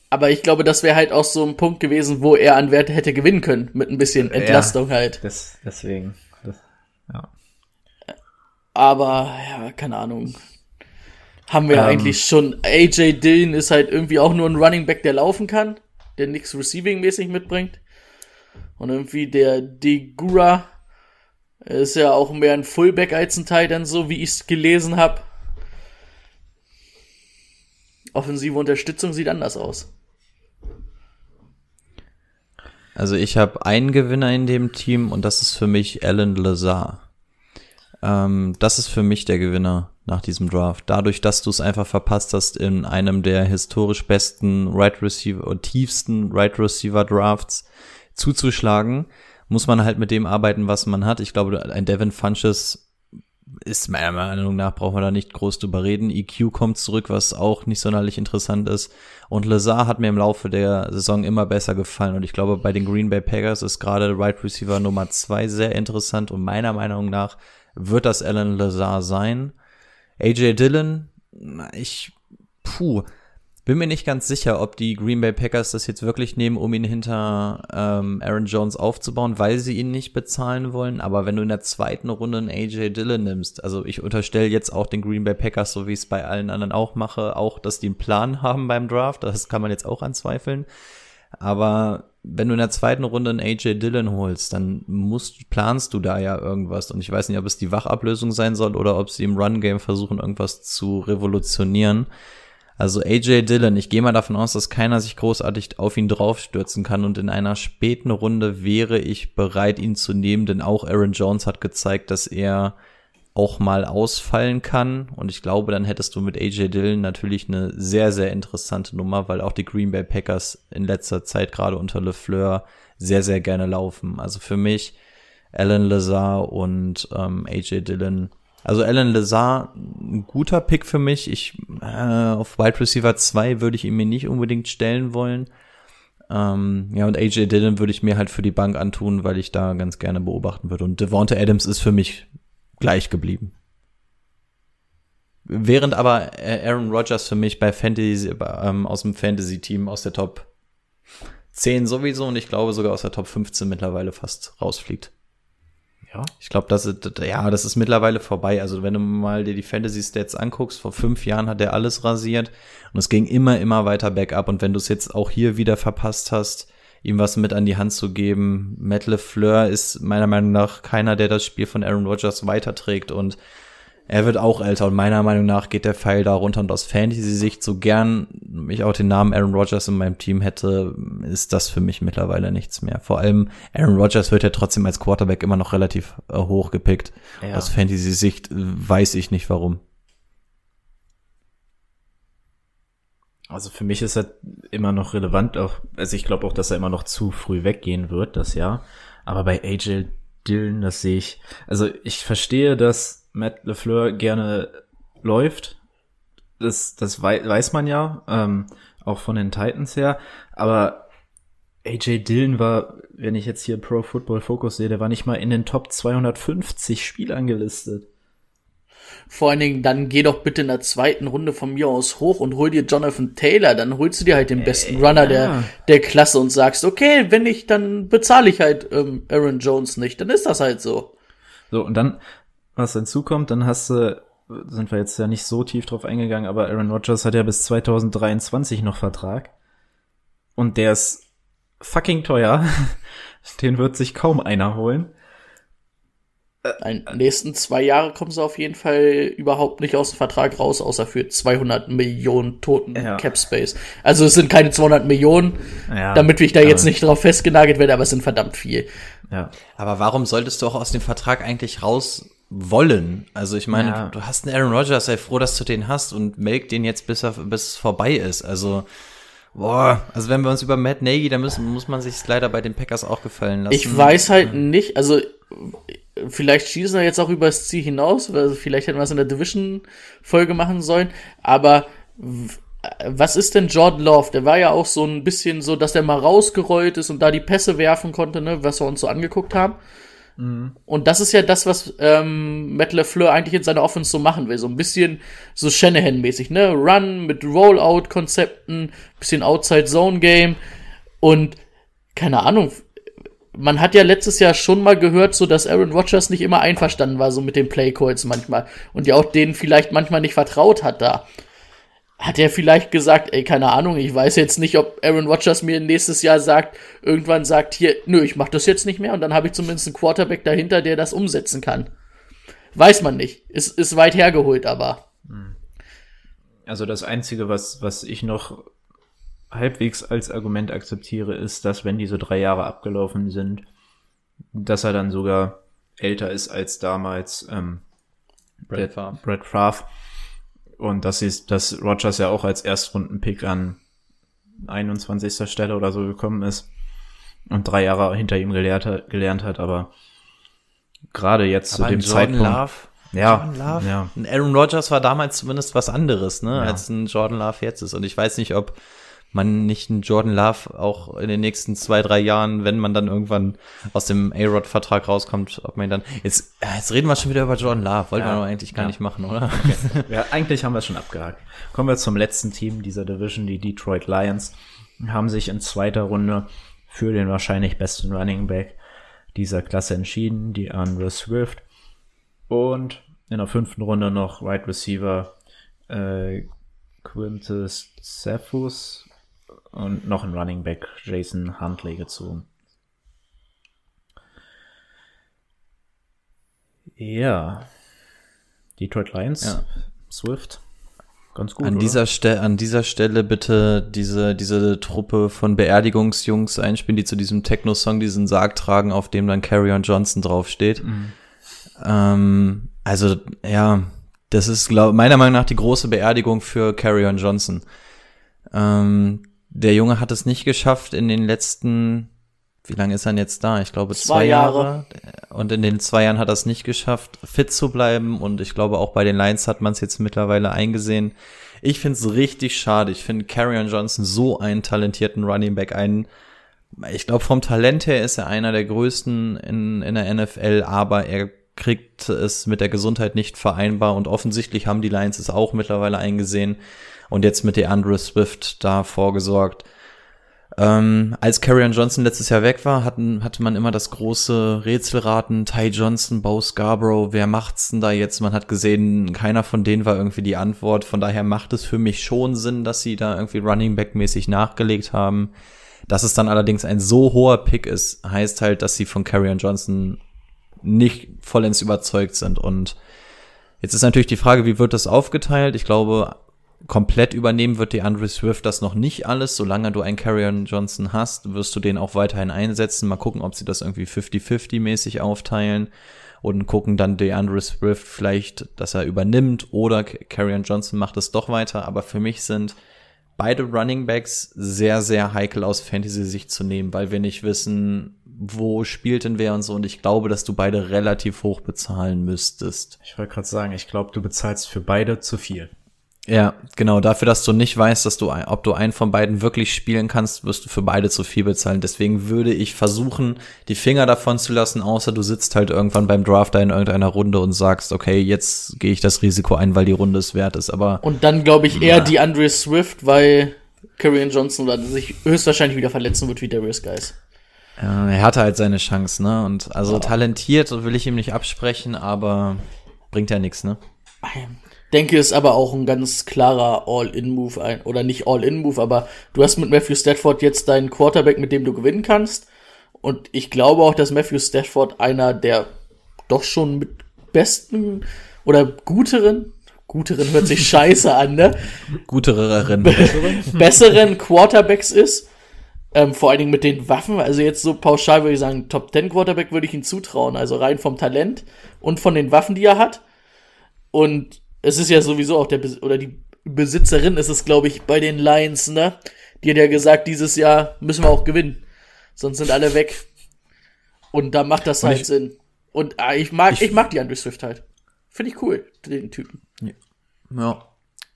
Aber ich glaube, das wäre halt auch so ein Punkt gewesen, wo er an Wert hätte gewinnen können, mit ein bisschen Entlastung halt. Das, deswegen, das, ja. Aber, ja, keine Ahnung. Haben wir Ähm. eigentlich schon. AJ Dillon ist halt irgendwie auch nur ein Running Back, der laufen kann, der nichts Receiving-mäßig mitbringt. Und irgendwie der Degura ist ja auch mehr ein Fullback als ein Tight End, so wie ich es gelesen habe. Offensive Unterstützung sieht anders aus. Also ich habe einen Gewinner in dem Team und das ist für mich Alan Lazar. Ähm, das ist für mich der Gewinner nach diesem Draft. Dadurch, dass du es einfach verpasst hast, in einem der historisch besten Right Receiver und tiefsten Right Receiver Drafts zuzuschlagen, muss man halt mit dem arbeiten, was man hat. Ich glaube, ein Devin Funches ist meiner Meinung nach, brauchen wir da nicht groß drüber reden. EQ kommt zurück, was auch nicht sonderlich interessant ist. Und Lazar hat mir im Laufe der Saison immer besser gefallen. Und ich glaube, bei den Green Bay Packers ist gerade Right Receiver Nummer zwei sehr interessant. Und meiner Meinung nach wird das Alan Lazar sein. AJ Dillon, ich, puh, bin mir nicht ganz sicher, ob die Green Bay Packers das jetzt wirklich nehmen, um ihn hinter ähm, Aaron Jones aufzubauen, weil sie ihn nicht bezahlen wollen. Aber wenn du in der zweiten Runde einen AJ Dillon nimmst, also ich unterstelle jetzt auch den Green Bay Packers, so wie ich es bei allen anderen auch mache, auch, dass die einen Plan haben beim Draft. Das kann man jetzt auch anzweifeln. Aber wenn du in der zweiten Runde einen AJ Dillon holst, dann musst, planst du da ja irgendwas. Und ich weiß nicht, ob es die Wachablösung sein soll oder ob sie im Run-Game versuchen, irgendwas zu revolutionieren. Also AJ Dillon, ich gehe mal davon aus, dass keiner sich großartig auf ihn draufstürzen kann und in einer späten Runde wäre ich bereit, ihn zu nehmen, denn auch Aaron Jones hat gezeigt, dass er auch mal ausfallen kann und ich glaube, dann hättest du mit AJ Dillon natürlich eine sehr, sehr interessante Nummer, weil auch die Green Bay Packers in letzter Zeit gerade unter LeFleur sehr, sehr gerne laufen. Also für mich Alan Lazar und ähm, AJ Dillon also Alan Lazar, ein guter Pick für mich. Ich äh, auf Wide Receiver 2 würde ich ihn mir nicht unbedingt stellen wollen. Ähm, ja, und AJ Dillon würde ich mir halt für die Bank antun, weil ich da ganz gerne beobachten würde. Und Devonta Adams ist für mich gleich geblieben. Während aber Aaron Rodgers für mich bei Fantasy, ähm, aus dem Fantasy-Team aus der Top 10 sowieso und ich glaube sogar aus der Top 15 mittlerweile fast rausfliegt. Ja. Ich glaube, das ist, ja, das ist mittlerweile vorbei. Also wenn du mal dir die Fantasy Stats anguckst, vor fünf Jahren hat er alles rasiert und es ging immer, immer weiter bergab. Und wenn du es jetzt auch hier wieder verpasst hast, ihm was mit an die Hand zu geben, Matt LeFleur ist meiner Meinung nach keiner, der das Spiel von Aaron Rodgers weiterträgt und er wird auch älter und meiner Meinung nach geht der Pfeil da runter und aus Fantasy-Sicht, so gern ich auch den Namen Aaron Rodgers in meinem Team hätte, ist das für mich mittlerweile nichts mehr. Vor allem Aaron Rodgers wird ja trotzdem als Quarterback immer noch relativ äh, hoch gepickt. Ja. Aus Fantasy-Sicht äh, weiß ich nicht warum. Also für mich ist er immer noch relevant, auch, also ich glaube auch, dass er immer noch zu früh weggehen wird, das Jahr. Aber bei AJ Dillon, das sehe ich, also ich verstehe, dass Matt LeFleur gerne läuft. Das, das weiß man ja, ähm, auch von den Titans her. Aber AJ Dillon war, wenn ich jetzt hier Pro Football Focus sehe, der war nicht mal in den Top 250 Spielern gelistet. Vor allen Dingen, dann geh doch bitte in der zweiten Runde von mir aus hoch und hol dir Jonathan Taylor. Dann holst du dir halt den besten äh, Runner ja. der, der Klasse und sagst, okay, wenn nicht, dann bezahle ich halt ähm, Aaron Jones nicht. Dann ist das halt so. So, und dann was hinzukommt, dann hast du, sind wir jetzt ja nicht so tief drauf eingegangen, aber Aaron Rodgers hat ja bis 2023 noch Vertrag. Und der ist fucking teuer. [LAUGHS] Den wird sich kaum einer holen. In den nächsten zwei Jahre kommen sie auf jeden Fall überhaupt nicht aus dem Vertrag raus, außer für 200 Millionen toten ja. Cap Space. Also es sind keine 200 Millionen, ja, damit ich da jetzt nicht drauf festgenagelt werde, aber es sind verdammt viel. Ja. Aber warum solltest du auch aus dem Vertrag eigentlich raus wollen. Also ich meine, ja. du hast einen Aaron Rodgers, sei froh, dass du den hast und melk den jetzt, bis er bis es vorbei ist. Also boah, also wenn wir uns über Matt Nagy, da müssen muss man sich leider bei den Packers auch gefallen lassen. Ich weiß halt nicht, also vielleicht schießen wir jetzt auch übers Ziel hinaus, also vielleicht hätten wir es in der Division Folge machen sollen, aber was ist denn Jordan Love? Der war ja auch so ein bisschen so, dass der mal rausgerollt ist und da die Pässe werfen konnte, ne, was wir uns so angeguckt haben. Mhm. Und das ist ja das, was ähm, Matt LeFleur eigentlich in seiner Offense so machen will. So ein bisschen so Shanahan-mäßig, ne? Run mit Rollout-Konzepten, bisschen Outside-Zone-Game und keine Ahnung. Man hat ja letztes Jahr schon mal gehört, so dass Aaron Rodgers nicht immer einverstanden war, so mit den Playcalls manchmal. Und ja auch denen vielleicht manchmal nicht vertraut hat da hat er vielleicht gesagt, ey, keine Ahnung, ich weiß jetzt nicht, ob Aaron Rodgers mir nächstes Jahr sagt, irgendwann sagt hier, nö, ich mach das jetzt nicht mehr und dann habe ich zumindest einen Quarterback dahinter, der das umsetzen kann. Weiß man nicht. Ist, ist weit hergeholt, aber. Hm. Also das Einzige, was, was ich noch halbwegs als Argument akzeptiere, ist, dass wenn diese drei Jahre abgelaufen sind, dass er dann sogar älter ist als damals ähm, Brad Favre. Brad Favre und dass, sie, dass Rogers ja auch als Erstrunden-Pick an 21. Stelle oder so gekommen ist und drei Jahre hinter ihm gelehrt, gelernt hat, aber gerade jetzt aber zu dem Jordan Zeitpunkt. Love, Ja, Jordan Love. ja. Ein Aaron Rodgers war damals zumindest was anderes, ne, Ja. als ein Jordan Love jetzt ist. Und ich weiß nicht, ob man nicht einen Jordan Love auch in den nächsten zwei, drei Jahren, wenn man dann irgendwann aus dem A-Rod-Vertrag rauskommt, ob man ihn dann. Jetzt, äh, jetzt reden wir schon wieder über Jordan Love. Wollten Ja. wir eigentlich gar Ja. nicht machen, oder? Ja, eigentlich haben wir es schon abgehakt. Kommen wir zum letzten Team dieser Division, die Detroit Lions. Haben sich in zweiter Runde für den wahrscheinlich besten Running Back dieser Klasse entschieden, die Andre Swift. Und in der fünften Runde noch Wide Receiver äh, Quintus Cephus und noch ein Running Back Jason Huntley gezogen. Ja. Detroit Lions. Ja. Swift. Ganz gut. An oder? dieser, Ste an dieser Stelle bitte diese, diese Truppe von Beerdigungsjungs einspielen, die zu diesem Techno-Song diesen Sarg tragen, auf dem dann Carrion Johnson draufsteht. Ähm, also, ja, das ist glaub, meiner Meinung nach die große Beerdigung für Carrion Johnson. Ähm, der Junge hat es nicht geschafft in den letzten, wie lange ist er denn jetzt da? Ich glaube zwei, Zwei Jahre. Jahre. Und in den zwei Jahren hat er es nicht geschafft, fit zu bleiben. Und ich glaube, auch bei den Lions hat man es jetzt mittlerweile eingesehen. Ich finde es richtig schade. Ich finde Carrion Johnson so einen talentierten Running Back, einen, ich glaube, vom Talent her ist er einer der größten in, in der NFL, aber er kriegt es mit der Gesundheit nicht vereinbar und offensichtlich haben die Lions es auch mittlerweile eingesehen und jetzt mit DeAndre Swift da vorgesorgt. Ähm, als Carrion Johnson letztes Jahr weg war, hatten, hatte man immer das große Rätselraten, Ty Johnson, Bo Scarborough, wer macht's denn da jetzt? Man hat gesehen, keiner von denen war irgendwie die Antwort. Von daher macht es für mich schon Sinn, dass sie da irgendwie Running Back mäßig nachgelegt haben. Dass es dann allerdings ein so hoher Pick ist, heißt halt, dass sie von Carrion Johnson nicht vollends überzeugt sind. Und jetzt ist natürlich die Frage, wie wird das aufgeteilt? Ich glaube, komplett übernehmen wird die Andre Swift das noch nicht alles. Solange du einen Carrion Johnson hast, wirst du den auch weiterhin einsetzen. Mal gucken, ob sie das irgendwie 50-50 mäßig aufteilen und gucken dann DeAndre Swift vielleicht, dass er übernimmt oder Carrion Johnson macht es doch weiter. Aber für mich sind beide Running Backs sehr, sehr heikel aus Fantasy-Sicht zu nehmen, weil wir nicht wissen, wo spielt denn wer und so. Und ich glaube, dass du beide relativ hoch bezahlen müsstest. Ich wollte gerade sagen, ich glaube, du bezahlst für beide zu viel. Ja, genau. Dafür, dass du nicht weißt, dass du, ob du einen von beiden wirklich spielen kannst, wirst du für beide zu viel bezahlen. Deswegen würde ich versuchen, die Finger davon zu lassen, außer du sitzt halt irgendwann beim Draft da in irgendeiner Runde und sagst, okay, jetzt gehe ich das Risiko ein, weil die Runde es wert ist. Aber Und dann glaube ich eher die Andre Swift, weil Karrion Johnson dann sich höchstwahrscheinlich wieder verletzen wird wie Darius Guys. Ja, er hatte halt seine Chance, ne? Und also talentiert will ich ihm nicht absprechen, aber bringt ja nichts, ne? Denke ist aber auch ein ganz klarer All-In-Move ein, oder nicht All-In-Move, aber du hast mit Matthew Stafford jetzt deinen Quarterback, mit dem du gewinnen kannst. Und ich glaube auch, dass Matthew Stafford einer der doch schon mit besten oder guteren, guteren hört sich [LAUGHS] scheiße an, ne? Gutererin. [LAUGHS] besseren Quarterbacks ist. Ähm, vor allen Dingen mit den Waffen. Also jetzt so pauschal würde ich sagen, Top 10 Quarterback würde ich ihm zutrauen. Also rein vom Talent und von den Waffen, die er hat. Und es ist ja sowieso auch der, Bes oder die Besitzerin ist es, glaube ich, bei den Lions, ne? Die hat ja gesagt, dieses Jahr müssen wir auch gewinnen. Sonst sind alle weg. Und da macht das Und halt ich- Sinn. Und ah, ich mag, ich, ich- mag die Andre Swift halt. Finde ich cool, den Typen. Ja.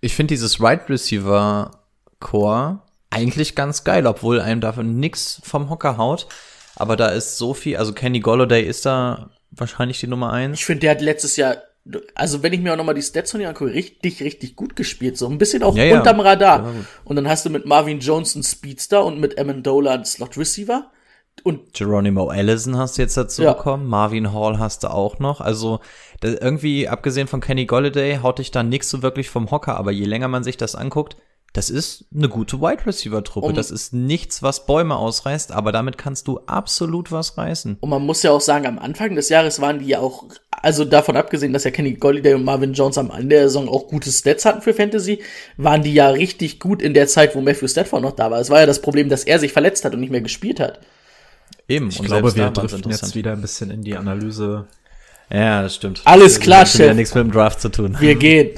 Ich finde dieses Right Receiver Core eigentlich ganz geil, obwohl einem davon nix vom Hocker haut. Aber da ist so viel, also Kenny Golladay ist da wahrscheinlich die Nummer eins. Ich finde, der hat letztes Jahr, also wenn ich mir auch nochmal die Stats von ihm angucke, richtig, richtig gut gespielt. So ein bisschen auch Ja, ja. unterm Der Radar. gut. Und dann hast du mit Marvin Jones einen Speedster und mit Amendola einen Slot Receiver. Und Geronimo Allison hast du jetzt dazu Ja. bekommen. Marvin Hall hast du auch noch. Also irgendwie, abgesehen von Kenny Golladay, haut dich da nix so wirklich vom Hocker. Aber je länger man sich das anguckt, das ist eine gute Wide Receiver Truppe. Um- das ist nichts, was Bäume ausreißt, aber damit kannst du absolut was reißen. Und man muss ja auch sagen, am Anfang des Jahres waren die ja auch, also davon abgesehen, dass ja Kenny Golliday und Marvin Jones am Ende der Saison auch gute Stats hatten für Fantasy, waren die ja richtig gut in der Zeit, wo Matthew Stafford noch da war. Es war ja das Problem, dass er sich verletzt hat und nicht mehr gespielt hat. Eben. Ich und glaube, wir driften jetzt wieder ein bisschen in die Analyse. Ja, das stimmt. Alles Das klar, hat schon wieder Chef. nichts mit dem Draft zu tun. Wir gehen.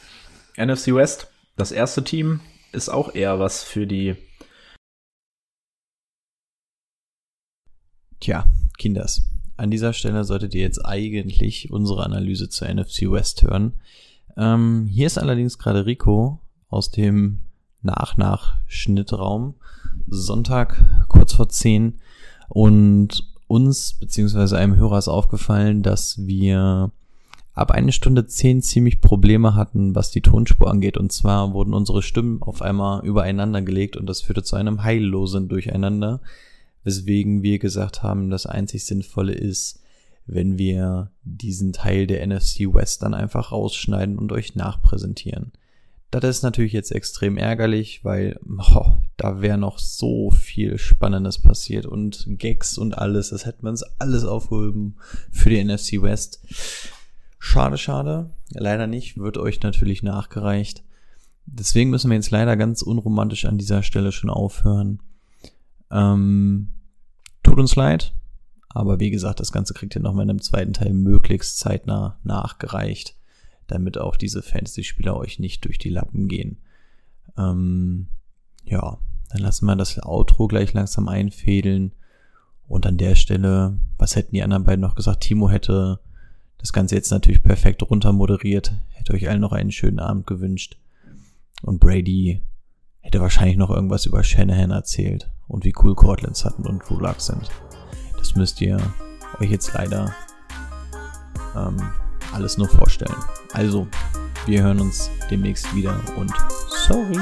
[LAUGHS] NFC West, das erste Team, ist auch eher was für die Tja, Kinders. an dieser Stelle solltet ihr jetzt eigentlich unsere Analyse zur NFC West hören. Ähm, hier ist allerdings gerade Rico aus dem Nach-Nach-Schnittraum. Sonntag kurz vor 10 und uns beziehungsweise einem Hörer ist aufgefallen, dass wir ab eine Stunde zehn ziemlich Probleme hatten, was die Tonspur angeht. Und zwar wurden unsere Stimmen auf einmal übereinander gelegt und das führte zu einem heillosen Durcheinander, weswegen wir gesagt haben, das einzig Sinnvolle ist, wenn wir diesen Teil der NFC West dann einfach rausschneiden und euch nachpräsentieren. Das ist natürlich jetzt extrem ärgerlich, weil oh, da wäre noch so viel Spannendes passiert und Gags und alles. Das hätten wir uns alles aufgehoben für die NFC West. Schade, schade. Leider nicht. Wird euch natürlich nachgereicht. Deswegen müssen wir jetzt leider ganz unromantisch an dieser Stelle schon aufhören. Ähm, tut uns leid. Aber wie gesagt, das Ganze kriegt ihr nochmal in einem zweiten Teil möglichst zeitnah nachgereicht damit auch diese Fantasy-Spieler euch nicht durch die Lappen gehen. Ähm, ja, dann lassen wir das Outro gleich langsam einfädeln. Und an der Stelle, was hätten die anderen beiden noch gesagt? Timo hätte das Ganze jetzt natürlich perfekt runter moderiert, hätte euch allen noch einen schönen Abend gewünscht. Und Brady hätte wahrscheinlich noch irgendwas über Shanahan erzählt und wie cool Cortland Sutton und Drew Luck sind. Das müsst ihr euch jetzt leider ähm, alles nur vorstellen. Also, wir hören uns demnächst wieder und sorry.